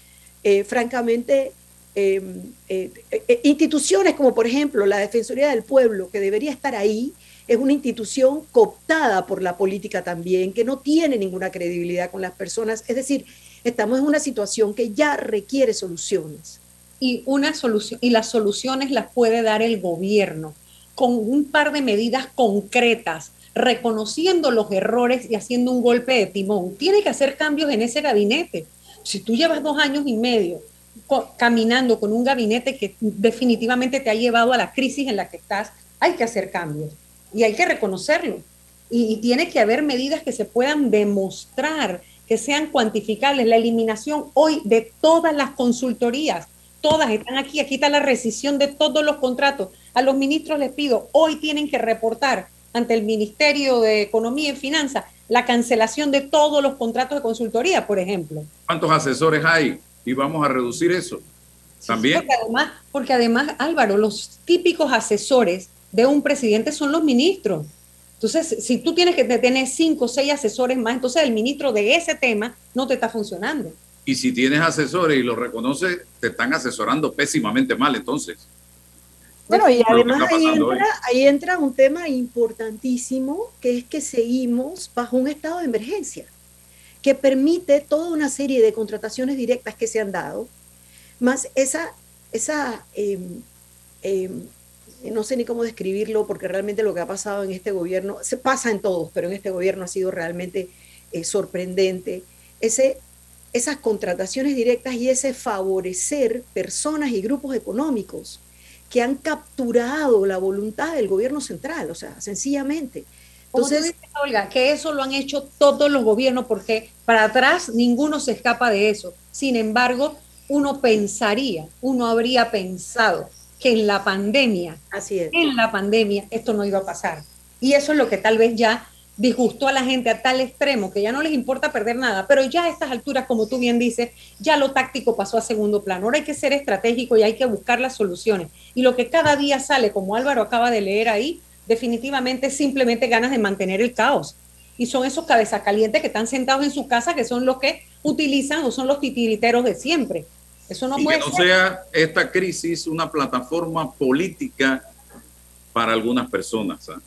eh, francamente, em, eh, eh, instituciones como por ejemplo la Defensoría del Pueblo, que debería estar ahí, es una institución cooptada por la política también, que no tiene ninguna credibilidad con las personas. Es decir, estamos en una situación que ya requiere soluciones. Y, una solución, y las soluciones las puede dar el gobierno con un par de medidas concretas, reconociendo los errores y haciendo un golpe de timón. Tiene que hacer cambios en ese gabinete. Si tú llevas dos años y medio caminando con un gabinete que definitivamente te ha llevado a la crisis en la que estás, hay que hacer cambios y hay que reconocerlo. Y, tiene que haber medidas que se puedan demostrar, que sean cuantificables. La eliminación hoy de todas las consultorías, todas están aquí, aquí está la rescisión de todos los contratos. A los ministros les pido, hoy tienen que reportar ante el Ministerio de Economía y Finanzas la cancelación de todos los contratos de consultoría, por ejemplo. ¿Cuántos asesores hay? Y vamos a reducir eso. También. porque, además, porque además, Álvaro, los típicos asesores de un presidente son los ministros. Entonces, si tú tienes que tener cinco o seis asesores más, entonces el ministro de ese tema no te está funcionando. Y si tienes asesores y lo reconoces, te están asesorando pésimamente mal, entonces. Bueno, y además ahí entra, ahí entra un tema importantísimo, que es que seguimos bajo un estado de emergencia, que permite toda una serie de contrataciones directas que se han dado, más esa, esa em, em, no sé ni cómo describirlo, porque realmente lo que ha pasado en este gobierno, se pasa en todos, pero en este gobierno ha sido realmente eh, sorprendente, ese, esas contrataciones directas y ese favorecer personas y grupos económicos que han capturado la voluntad del gobierno central, o sea, sencillamente. Entonces, Olga, que eso lo han hecho todos los gobiernos, porque para atrás ninguno se escapa de eso. Sin embargo, uno pensaría, uno habría pensado que en la pandemia, Así es. en la pandemia, esto no iba a pasar. Y eso es lo que tal vez ya disgustó a la gente a tal extremo que ya no les importa perder nada, pero ya a estas alturas, como tú bien dices, ya lo táctico pasó a segundo plano. Ahora hay que ser estratégico y hay que buscar las soluciones. Y lo que cada día sale, como Álvaro acaba de leer ahí, definitivamente es simplemente ganas de mantener el caos. Y son esos cabezas calientes que están sentados en su casa, que son los que utilizan o son los titiriteros de siempre. Eso no y puede que no ser. sea esta crisis una plataforma política para algunas personas. ¿ah?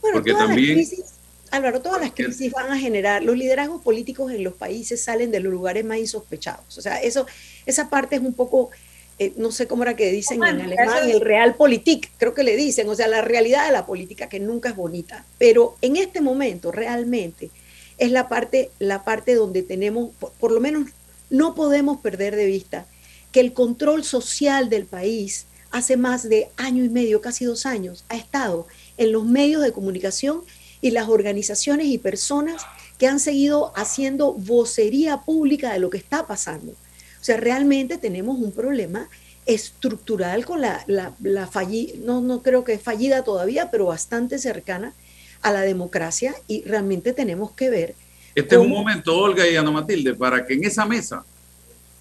Bueno, Porque todas también- las crisis, Álvaro, todas las crisis van a generar, los liderazgos políticos en los países salen de los lugares más insospechados. O sea, eso, esa parte es un poco, eh, no sé cómo era que dicen en Romántica, alemán, el realpolitik, creo que le dicen, o sea, la realidad de la política que nunca es bonita. Pero en este momento, realmente, es la parte, la parte donde tenemos, por, por lo menos, no podemos perder de vista que el control social del país hace más de año y medio, casi dos años, ha estado en los medios de comunicación y las organizaciones y personas que han seguido haciendo vocería pública de lo que está pasando. O sea, realmente tenemos un problema estructural con la, la, la falli- no, no creo que es fallida todavía, pero bastante cercana a la democracia y realmente tenemos que ver Este es un momento, Olga y Ana Matilde, para que en esa mesa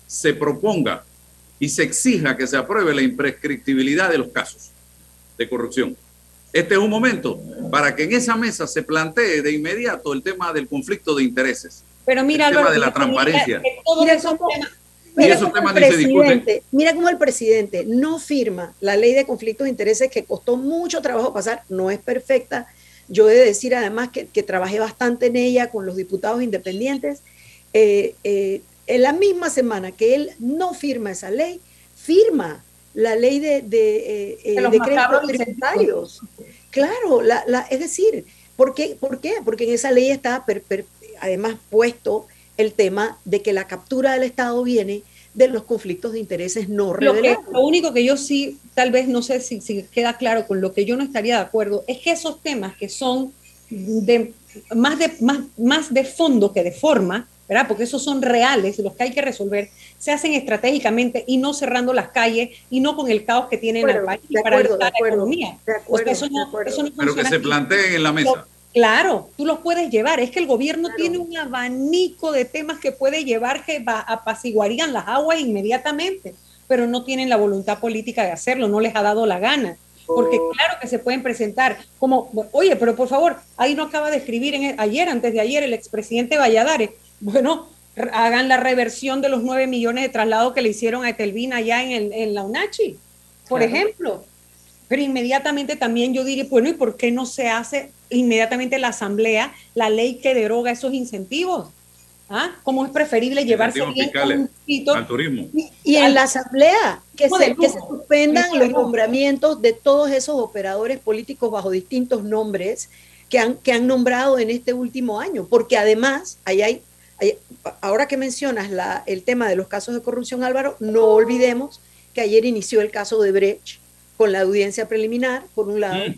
se proponga y se exija que se apruebe la imprescriptibilidad de los casos de corrupción. Este es un momento para que en esa mesa se plantee de inmediato el tema del conflicto de intereses. Pero mira, el tema de la mira, transparencia. Mira esos cómo- Mira esos cómo el temas ni se discuten. presidente, mira cómo el presidente no firma la ley de conflictos de intereses que costó mucho trabajo pasar, no es perfecta. Yo he de decir además que, que trabajé bastante en ella con los diputados independientes. Eh, eh, en la misma semana que él no firma esa ley, firma la ley de, de, eh, eh, De los decretos tributarios. Claro, la, la, es decir, ¿por qué? ¿por qué? Porque en esa ley está per- per- además puesto el tema de que la captura del Estado viene de los conflictos de intereses no Lo, revelados. lo único que yo sí, tal vez no sé si, si queda claro con lo que yo no estaría de acuerdo, es que esos temas que son de, más, de, más, más de fondo que de forma, ¿verdad? Porque esos son reales, los que hay que resolver, se hacen estratégicamente y no cerrando las calles y no con el caos que tienen acuerdo, país de para acuerdo, de la acuerdo, economía. de O acuerdo, sea, eso de no, acuerdo. eso no Pero que se planteen en la mesa. Claro, tú los puedes llevar. Es que el gobierno Claro. tiene un abanico de temas que puede llevar que va, apaciguarían las aguas inmediatamente, pero no tienen la voluntad política de hacerlo, no les ha dado la gana. Porque claro que se pueden presentar como, oye, pero por favor, ahí no acaba de escribir en, ayer, antes de ayer, el expresidente Valladares. Bueno, hagan la reversión de los nueve millones de traslados que le hicieron a Etelvina allá en, el, en la UNACHI, por Claro. ejemplo. Pero inmediatamente también yo diría, bueno, ¿y por qué no se hace inmediatamente la asamblea la ley que deroga esos incentivos? ¿Ah? ¿Cómo es preferible llevarse bien un poquito? Al turismo. Y, y en la asamblea, que se, que se suspendan los nombramientos de todos esos operadores políticos bajo distintos nombres que han, que han nombrado en este último año, porque además, ahí hay, hay- ahora que mencionas la, el tema de los casos de corrupción, Álvaro, no olvidemos que ayer inició el caso de Brecht con la audiencia preliminar, por un lado, Mm.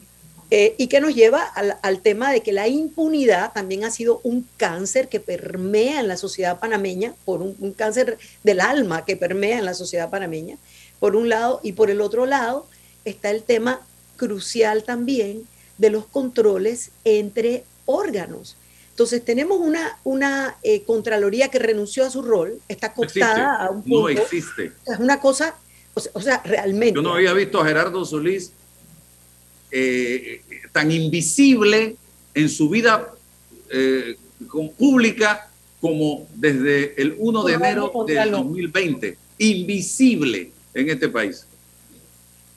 Eh, y que nos lleva al, al tema de que la impunidad también ha sido un cáncer que permea en la sociedad panameña, por un, un cáncer del alma que permea en la sociedad panameña, por un lado, y por el otro lado está el tema crucial también de los controles entre órganos. Entonces tenemos una, una eh, Contraloría que renunció a su rol, está cooptada a un punto, No existe. es una cosa, o sea, o sea, realmente. Yo no había visto a Gerardo Solís eh, tan invisible en su vida eh, con- pública como desde el 1 de enero del contrario. 2020. Invisible en este país.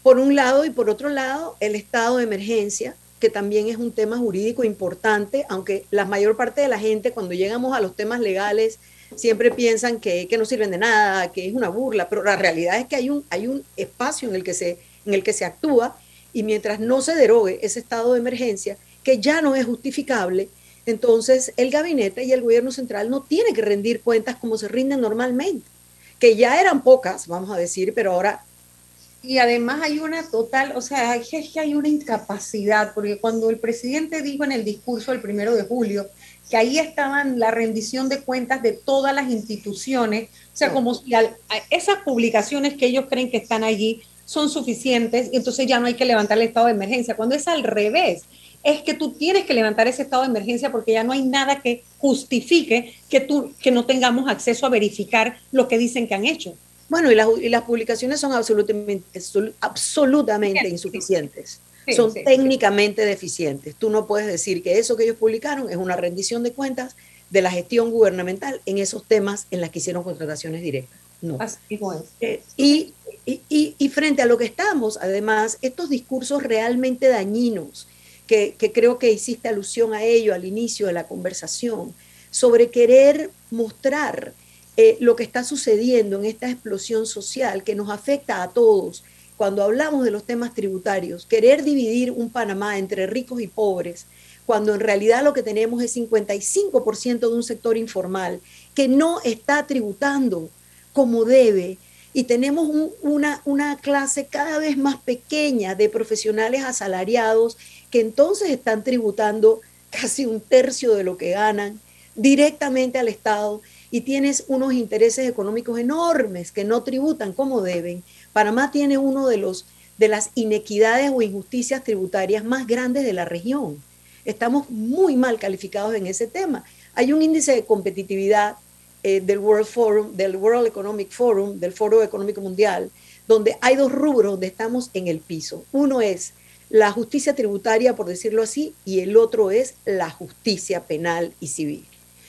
por un lado y por otro lado el estado de emergencia, que también es un tema jurídico importante, aunque la mayor parte de la gente cuando llegamos a los temas legales siempre piensan que, que no sirven de nada, que es una burla, pero la realidad es que hay un, hay un espacio en el, que se, en el que se actúa y mientras no se derogue ese estado de emergencia, que ya no es justificable, entonces el gabinete y el gobierno central no tiene que rendir cuentas como se rinden normalmente, que ya eran pocas, vamos a decir, pero ahora Y además hay una total, o sea, es que hay una incapacidad, porque cuando el presidente dijo en el discurso el primero de julio que ahí estaban la rendición de cuentas de todas las instituciones, o sea, como si al- a- esas publicaciones que ellos creen que están allí son suficientes, y entonces ya no hay que levantar el estado de emergencia, cuando es al revés. Es que tú tienes que levantar ese estado de emergencia porque ya no hay nada que justifique que, tú, que no tengamos acceso a verificar lo que dicen que han hecho. Bueno, y las, y las publicaciones son absolutamente, absolu- absolutamente Sí, insuficientes. Sí, son sí, técnicamente deficientes. Tú no puedes decir que eso que ellos publicaron es una rendición de cuentas de la gestión gubernamental en esos temas en las que hicieron contrataciones directas. No. Eh, y, y, frente a lo que estamos, además, estos discursos realmente dañinos, que, que creo que hiciste alusión a ello al inicio de la conversación, sobre querer mostrar eh, lo que está sucediendo en esta explosión social que nos afecta a todos. Cuando hablamos de los temas tributarios, querer dividir un Panamá entre ricos y pobres, cuando en realidad lo que tenemos es 55% de un sector informal que no está tributando como debe, y tenemos una, una clase cada vez más pequeña de profesionales asalariados que entonces están tributando casi un tercio de lo que ganan directamente al Estado y tienes unos intereses económicos enormes que no tributan como deben. Panamá tiene uno de los de las inequidades o injusticias tributarias más grandes de la región. Estamos muy mal calificados en ese tema. Hay un índice de competitividad eh, del World Forum, del World Economic Forum, del Foro Económico Mundial, donde hay dos rubros donde estamos en el piso. Uno es la justicia tributaria, por decirlo así, y el otro es la justicia penal y civil.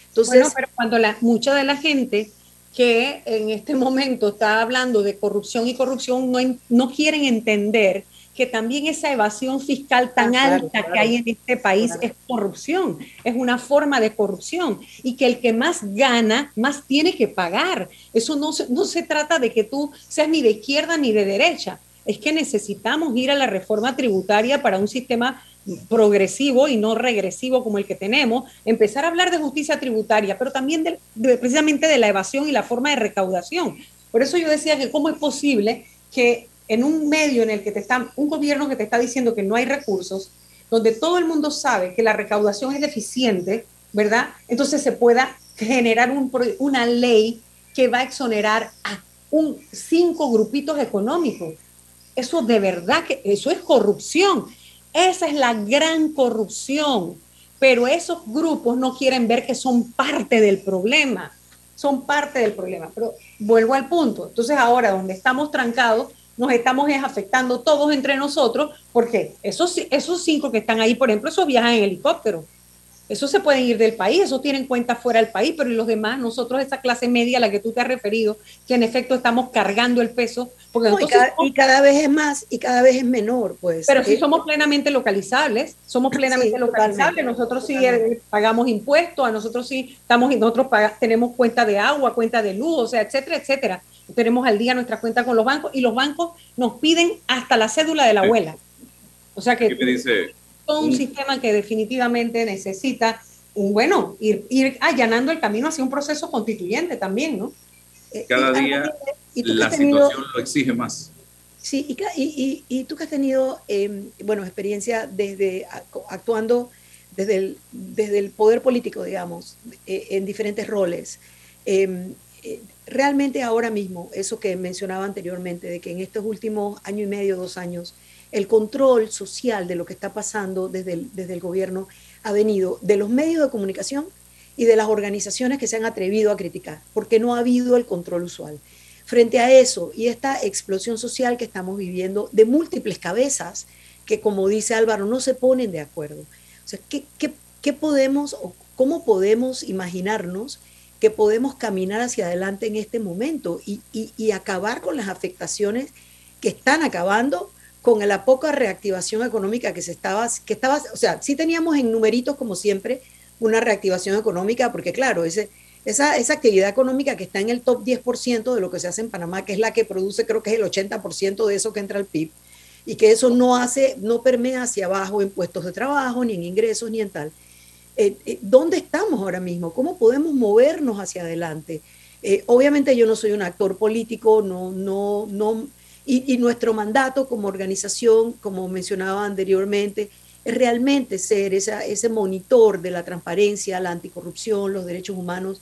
Entonces, bueno, pero cuando la, mucha de la gente que en este momento está hablando de corrupción y corrupción no, no quieren entender que también esa evasión fiscal tan ah, alta que hay en este país es corrupción, es una forma de corrupción y que el que más gana, más tiene que pagar. Eso no no se trata de que tú seas ni de izquierda ni de derecha, es que necesitamos ir a la reforma tributaria para un sistema progresivo y no regresivo como el que tenemos, empezar a hablar de justicia tributaria, pero también de, precisamente de la evasión y la forma de recaudación. Por eso yo decía que cómo es posible que en un medio en el que te está, un gobierno que te está diciendo que no hay recursos, donde todo el mundo sabe que la recaudación es deficiente, ¿verdad? Entonces se pueda generar una ley que va a exonerar a un, cinco grupitos económicos. Eso de verdad que eso es corrupción. Esa es la gran corrupción. Pero esos grupos no quieren ver que son parte del problema. Son parte del problema. Pero vuelvo al punto. Entonces ahora donde estamos trancados, nos estamos afectando todos entre nosotros, porque esos, esos cinco que están ahí, por ejemplo, esos viajan en helicóptero. Eso se pueden ir del país, eso tienen cuenta fuera del país, pero los demás, nosotros, esa clase media a la que tú te has referido, que en efecto estamos cargando el peso. Porque y, cada, vez es más y cada vez es menor, pues. Pero si somos plenamente localizables, somos plenamente localizables, nosotros sí eh, pagamos impuestos, a nosotros sí estamos, nosotros tenemos cuenta de agua, cuenta de luz, o sea, etcétera, etcétera. Tenemos al día nuestra cuenta con los bancos y los bancos nos piden hasta la cédula de la abuela. O sea que... ¿Qué me dice? Un sistema que definitivamente necesita, un, bueno, ir, ir allanando el camino hacia un proceso constituyente también, ¿no? Eh, Cada día la situación lo exige más. Sí, y, y, y, tú que has tenido, em, bueno, experiencia desde actuando desde el, desde el poder político, digamos, eh, en diferentes roles. Em, eh, realmente ahora mismo, eso que mencionaba anteriormente, de que en estos últimos año y medio, dos años, el control social de lo que está pasando desde el, gobierno ha venido de los medios de comunicación y de las organizaciones que se han atrevido a criticar, porque no ha habido el control usual. Frente a eso y esta explosión social que estamos viviendo de múltiples cabezas que, como dice Álvaro, no se ponen de acuerdo. O sea, ¿qué, podemos o cómo podemos imaginarnos que podemos caminar hacia adelante en este momento y acabar con las afectaciones que están acabando con la poca reactivación económica que se estaba, que estaba, o sea, sí teníamos en numeritos como siempre una reactivación económica, porque claro, ese, esa, esa actividad económica que está en el top 10% de lo que se hace en Panamá, que es la que produce creo que es el 80% de eso que entra al PIB, y que eso no hace, no permea hacia abajo en puestos de trabajo, ni en ingresos, ni en tal. Eh, eh, ¿Dónde estamos ahora mismo? ¿Cómo podemos movernos hacia adelante? Eh, obviamente yo no soy un actor político, no, no, no, y, nuestro mandato como organización, como mencionaba anteriormente, es realmente ser esa, ese monitor de la transparencia, la anticorrupción, los derechos humanos.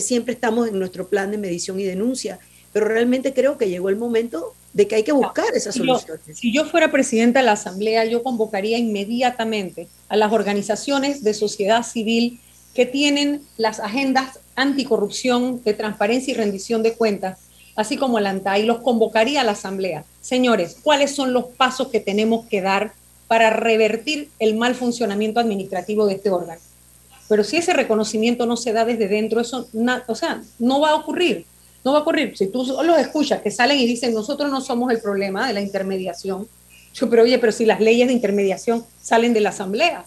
siempre estamos en nuestro plan de medición y denuncia, pero realmente creo que llegó el momento de que hay que buscar esas soluciones. si yo fuera presidenta de la Asamblea, yo convocaría inmediatamente a las organizaciones de sociedad civil que tienen las agendas anticorrupción, de transparencia y rendición de cuentas así como el ANTAI, los convocaría a la Asamblea. Señores, ¿cuáles son los pasos que tenemos que dar para revertir el mal funcionamiento administrativo de este órgano? Pero si ese reconocimiento no se da desde dentro, eso, o sea, no va a ocurrir. No va a ocurrir. Si tú los escuchas que salen y dicen, nosotros no somos el problema de la intermediación, yo, pero oye, pero si las leyes de intermediación salen de la Asamblea.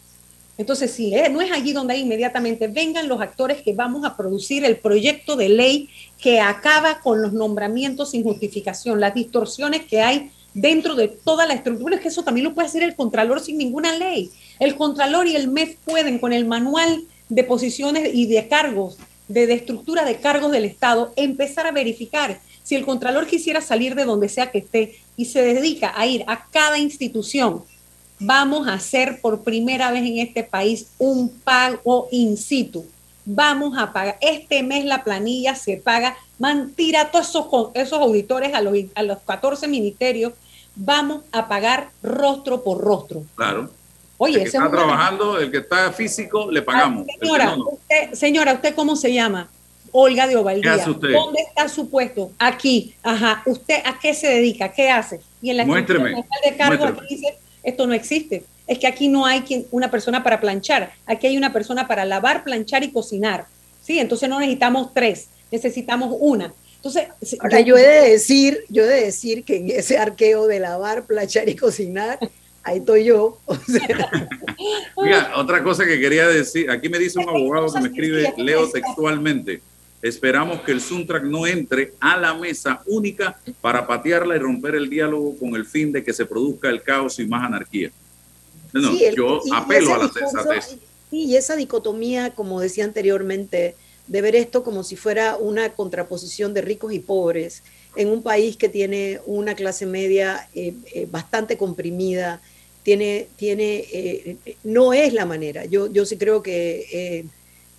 Entonces, si no es allí donde inmediatamente vengan los actores que vamos a producir el proyecto de ley que acaba con los nombramientos sin justificación, las distorsiones que hay dentro de toda la estructura, es que eso también lo puede hacer el Contralor sin ninguna ley. El Contralor y el MEF pueden con el manual de posiciones y de cargos, de, de estructura de cargos del Estado, empezar a verificar si el Contralor quisiera salir de donde sea que esté y se dedica a ir a cada institución, vamos a hacer por primera vez en este país un pago in situ. Vamos a pagar, este mes la planilla se paga, mentira todos esos, esos auditores a los, a los 14 ministerios, vamos a pagar rostro por rostro. Claro. Oye, el que está trabajando, el que está físico, le pagamos. señora, Usted, señora, ¿usted cómo se llama? Olga de Ovaldía. ¿Dónde está su puesto? Aquí. Ajá. ¿Usted a qué se dedica? ¿Qué hace? Y en la muéstreme, de cargo aquí dice, esto no existe. Es que aquí no hay quien, una persona para planchar. Aquí hay una persona para lavar, planchar y cocinar. ¿Sí? Entonces no necesitamos tres, necesitamos una. Entonces, Ahora, yo, he de decir, yo he de decir que en ese arqueo de lavar, planchar y cocinar, ahí estoy yo. Mira, otra cosa que quería decir, aquí me dice un abogado que me escribe, leo textualmente. Esperamos que el Suntrack no entre a la mesa única para patearla y romper el diálogo con el fin de que se produzca el caos y más anarquía. No, yo apelo a la sensatez. y esa dicotomía, como decía anteriormente, de ver esto como si fuera una contraposición de ricos y pobres en un país que tiene una clase media eh, eh, bastante comprimida, tiene, tiene, eh, no es la manera. Yo, yo sí creo que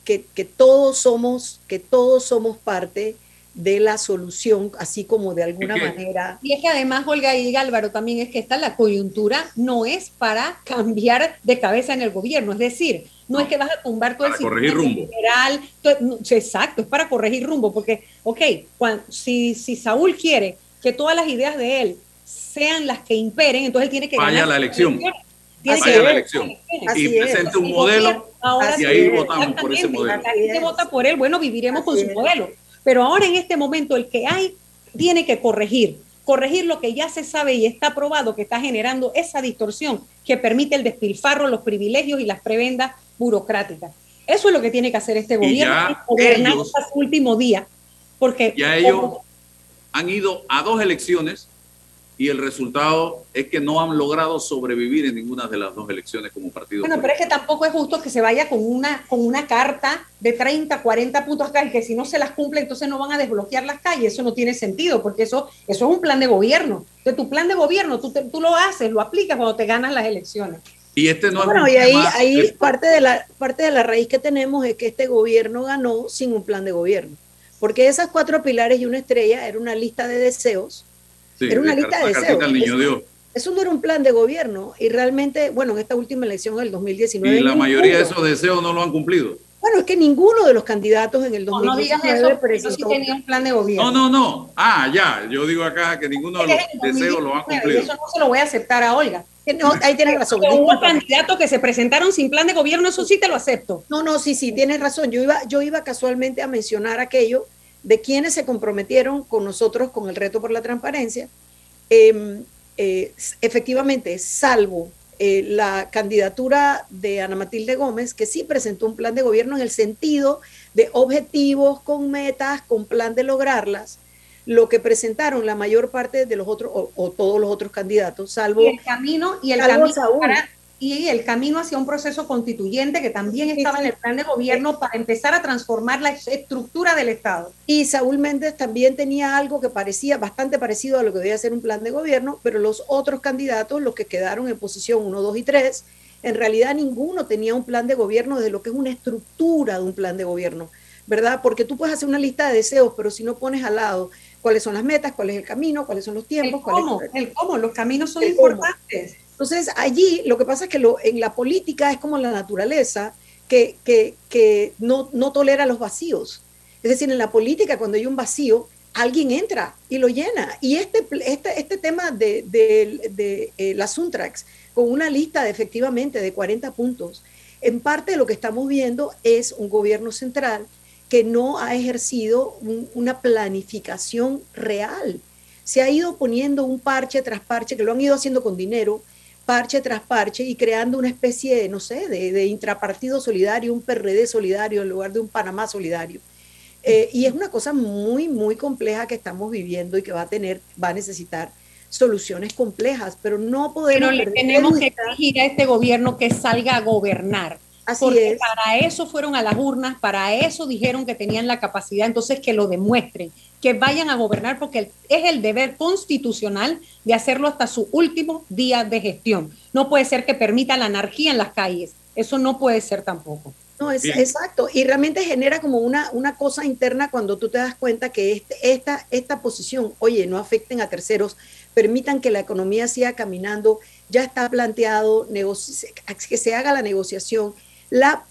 que, todos somos, que todos somos parte de la solución, así como de alguna manera. Y es que además, Olga y Álvaro, también es que esta la coyuntura no es para cambiar de cabeza en el gobierno, es decir, no, es que vas a tumbar todo el sistema corregir rumbo. exacto, es para corregir rumbo, porque, ok, si, si Saúl quiere que todas las ideas de él sean las que imperen, entonces él tiene que Vaya la elección vaya la elección y presente un modelo y ahí votamos por ese modelo. Se vota por él, bueno, viviremos con su modelo. Pero ahora en este momento el que hay tiene que corregir, corregir lo que ya se sabe y está probado que está generando esa distorsión que permite el despilfarro, los privilegios y las prebendas burocráticas. Eso es lo que tiene que hacer este gobierno, gobernar hasta su último día. Porque ya ellos han ido a dos elecciones y el resultado es que no han logrado sobrevivir en ninguna de las dos elecciones como partido. Bueno, pero es que tampoco es justo que se vaya con una, con una carta de 30, 40 puntos acá y que si no se las cumple entonces no van a desbloquear las calles. Eso no tiene sentido porque eso, eso es un plan de gobierno. Entonces tu plan de gobierno tú, tú lo haces, lo aplicas cuando te ganas las elecciones. Y este no bueno, y ahí, ahí parte, de la, parte de la raíz que tenemos es que este gobierno ganó sin un plan de gobierno. Porque esas cuatro pilares y una estrella era una lista de deseos era una lista de deseos. Eso, no era un plan de gobierno y realmente, bueno, en esta última elección del 2019. Y la mayoría de esos deseos no lo han cumplido. Bueno, es que ninguno de los candidatos en el 2019 no, digas eso, sí tenía un plan de gobierno. No, no, no. Ah, ya, yo digo acá que ninguno de los deseos lo han cumplido. Eso no se lo voy a aceptar a Olga. No, ahí tienes razón. Hubo candidatos que se presentaron sin plan de gobierno, eso sí te lo acepto. No, no, sí, sí, tienes razón. Yo iba, yo iba casualmente a mencionar aquello de quienes se comprometieron con nosotros con el reto por la transparencia Em, eh, efectivamente, salvo eh, la candidatura de Ana Matilde Gómez, que sí presentó un plan de gobierno en el sentido de objetivos, con metas, con plan de lograrlas, lo que presentaron la mayor parte de los otros o, todos los otros candidatos, salvo el camino y el camino para y el camino hacia un proceso constituyente que también estaba en el plan de gobierno para empezar a transformar la estructura del Estado. Y Saúl Méndez también tenía algo que parecía bastante parecido a lo que debía ser un plan de gobierno, pero los otros candidatos, los que quedaron en posición 1, 2 y 3, en realidad ninguno tenía un plan de gobierno de lo que es una estructura de un plan de gobierno, ¿verdad? Porque tú puedes hacer una lista de deseos, pero si no pones al lado cuáles son las metas, cuál es el camino, cuáles son los tiempos. El cómo, el cómo, los caminos son importantes. Entonces, allí lo que pasa es que lo, en la política es como la naturaleza que, que, no, no tolera los vacíos. Es decir, en la política cuando hay un vacío, alguien entra y lo llena. Y este, este, este tema de, de, de eh, las Suntrax, con una lista efectivamente de 40 puntos, en parte lo que estamos viendo es un gobierno central que no ha ejercido una planificación real. Se ha ido poniendo un parche tras parche, que lo han ido haciendo con dinero, parche tras parche y creando una especie de, no sé, de, intrapartido solidario, un PRD solidario en lugar de un Panamá solidario. Eh, y es una cosa muy, muy compleja que estamos viviendo y que va a tener, va a necesitar soluciones complejas, pero no podemos... Pero le tenemos que exigir a este gobierno que salga a gobernar Así Porque para eso fueron a las urnas, para eso dijeron que tenían la capacidad, entonces que lo demuestren, que vayan a gobernar, porque es el deber constitucional de hacerlo hasta su último día de gestión. No puede ser que permita la anarquía en las calles, eso no puede ser tampoco. No, es exacto. Y realmente genera como una, una cosa interna cuando tú te das cuenta que este, esta, esta posición, oye, no afecten a terceros, permitan que la economía siga caminando, ya está planteado que se haga la negociación la,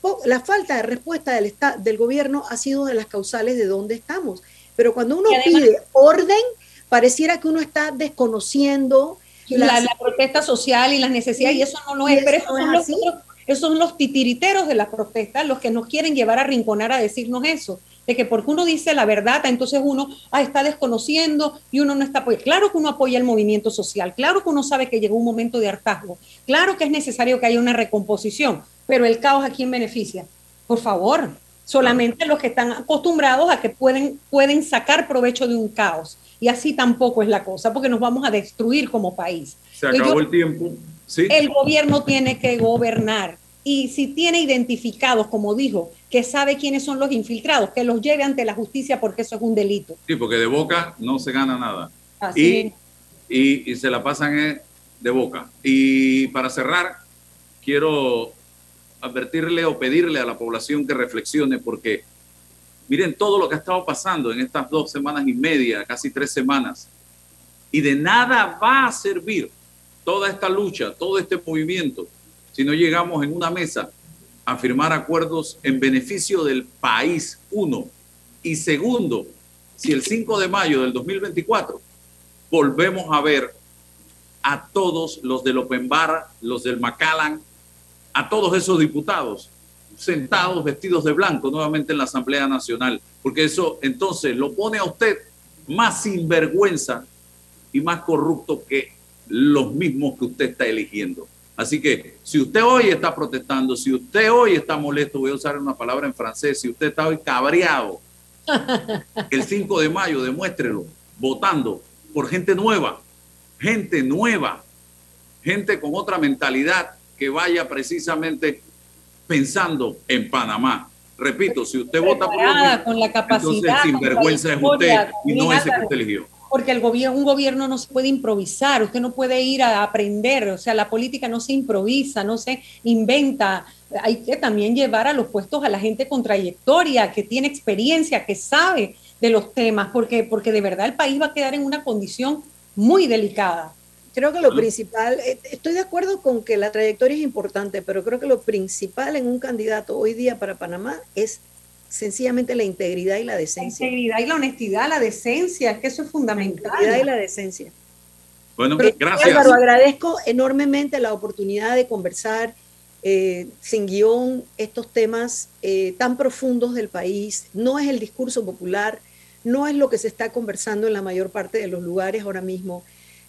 falta de respuesta del, del gobierno ha sido de las causales de dónde estamos. Pero cuando uno pide orden, pareciera que uno está desconociendo la, protesta social y las necesidades, y eso no lo es. Pero esos, son los, esos son los titiriteros de la protesta, los que nos quieren llevar a rinconar a decirnos eso de que porque uno dice la verdad, entonces uno ah, está desconociendo y uno no está apoyando. Claro que uno apoya el movimiento social, claro que uno sabe que llegó un momento de hartazgo, claro que es necesario que haya una recomposición, pero el caos a quién beneficia. Por favor, solamente los que están acostumbrados a que pueden, pueden sacar provecho de un caos. Y así tampoco es la cosa, porque nos vamos a destruir como país. Se acabó el tiempo. ¿Sí? El gobierno tiene que gobernar. Y si tiene identificados, como dijo, que sabe quiénes son los infiltrados, que los lleve ante la justicia porque eso es un delito. Sí, porque de boca no se gana nada. Así y, y se la pasan de boca. Y para cerrar, quiero advertirle o pedirle a la población que reflexione porque miren todo lo que ha estado pasando en estas dos semanas y media, casi tres semanas. Y de nada va a servir toda esta lucha, todo este movimiento, si no llegamos en una mesa a firmar acuerdos en beneficio del país, uno. Y segundo, si el 5 de mayo del 2024 volvemos a ver a todos los del Open Bar, los del Macallan, a todos esos diputados sentados vestidos de blanco nuevamente en la Asamblea Nacional, porque eso entonces lo pone a usted más sinvergüenza y más corrupto que los mismos que usted está eligiendo. Así que si usted hoy está protestando, si usted hoy está molesto, voy a usar una palabra en francés, si usted está hoy cabreado, el 5 de mayo demuéstrelo votando por gente nueva, gente nueva, gente con otra mentalidad, que vaya precisamente pensando en Panamá. Repito, si usted vota por lo con la capacidad, entonces sinvergüenza es usted y no ese que usted eligió. Porque el gobierno, un gobierno no se puede improvisar, usted no puede ir a aprender, o sea, la política no se improvisa, no se inventa. Hay que también llevar a los puestos a la gente con trayectoria, que tiene experiencia, que sabe de los temas, porque, porque de verdad el país va a quedar en una condición muy delicada. Creo que lo principal, eh, estoy de acuerdo con que la trayectoria es importante, pero creo que lo principal en un candidato hoy día para Panamá es sencillamente la integridad y la decencia. La integridad y la honestidad, la decencia, es que eso es fundamental. La integridad y la decencia. Bueno, gracias. Álvaro, agradezco enormemente la oportunidad de conversar eh, sin guion estos temas eh, tan profundos del país. No es el discurso popular, no es lo que se está conversando en la mayor parte de los lugares ahora mismo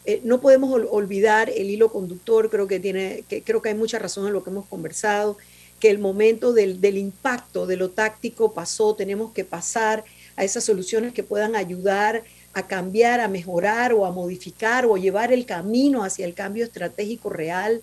eh, no podemos olvidar el hilo conductor, creo que, tiene, creo que hay mucha razón en lo que hemos conversado, que el momento del, del impacto de lo táctico pasó, tenemos que pasar a esas soluciones que puedan ayudar a cambiar, a mejorar o a modificar o llevar el camino hacia el cambio estratégico real.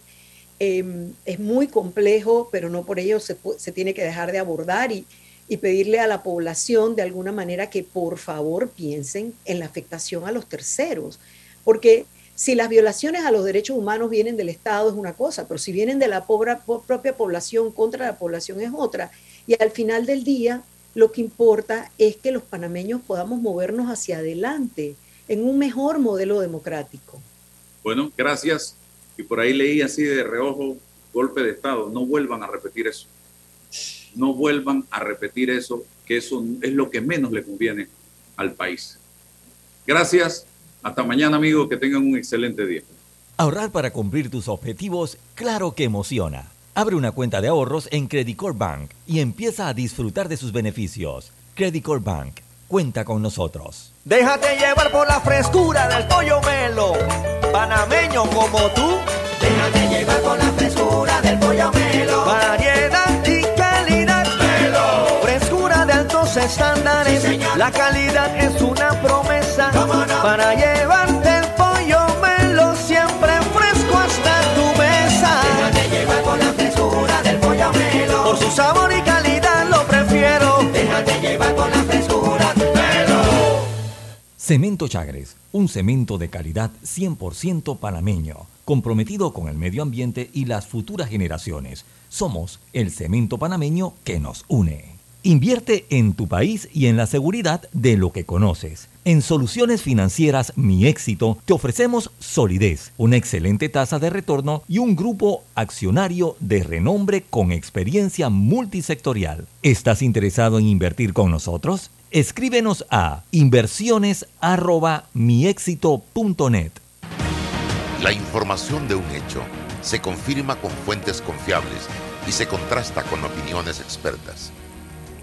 Em, es muy complejo, pero no por ello se, se tiene que dejar de abordar y, y, pedirle a la población de alguna manera que por favor piensen en la afectación a los terceros. Porque si las violaciones a los derechos humanos vienen del Estado es una cosa, pero si vienen de la propia población contra la población es otra. Y al final del día, lo que importa es que los panameños podamos movernos hacia adelante en un mejor modelo democrático. Bueno, gracias. Y por ahí leí así de reojo, golpe de Estado. No vuelvan a repetir eso. No vuelvan a repetir eso, que eso es lo que menos le conviene al país. Gracias. Hasta mañana, amigos, que tengan un excelente día. Ahorrar para cumplir tus objetivos, claro que emociona. Abre una cuenta de ahorros en Credicor Bank y empieza a disfrutar de sus beneficios. Credicor Bank, cuenta con nosotros. Déjate llevar por la frescura del pollo melo, panameño como tú. Déjate llevar por la frescura del pollo melo. Variedad estándares. Sí, la calidad es una promesa para llevarte el pollo melo siempre fresco hasta tu mesa. Déjate llevar por la frescura del pollo melo. Por su sabor y calidad lo prefiero. Déjate llevar por la frescura melo. Cemento Chagres, un cemento de calidad 100% panameño, comprometido con el medio ambiente y las futuras generaciones. Somos el cemento panameño que nos une. Invierte en tu país y en la seguridad de lo que conoces. En Soluciones Financieras Mi Éxito te ofrecemos solidez, una excelente tasa de retorno y un grupo accionario de renombre con experiencia multisectorial. ¿Estás interesado en invertir con nosotros? Escríbenos a inversiones@miexito.net. La información de un hecho se confirma con fuentes confiables y se contrasta con opiniones expertas.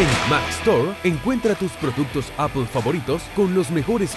En Mac Store encuentra tus productos Apple favoritos con los mejores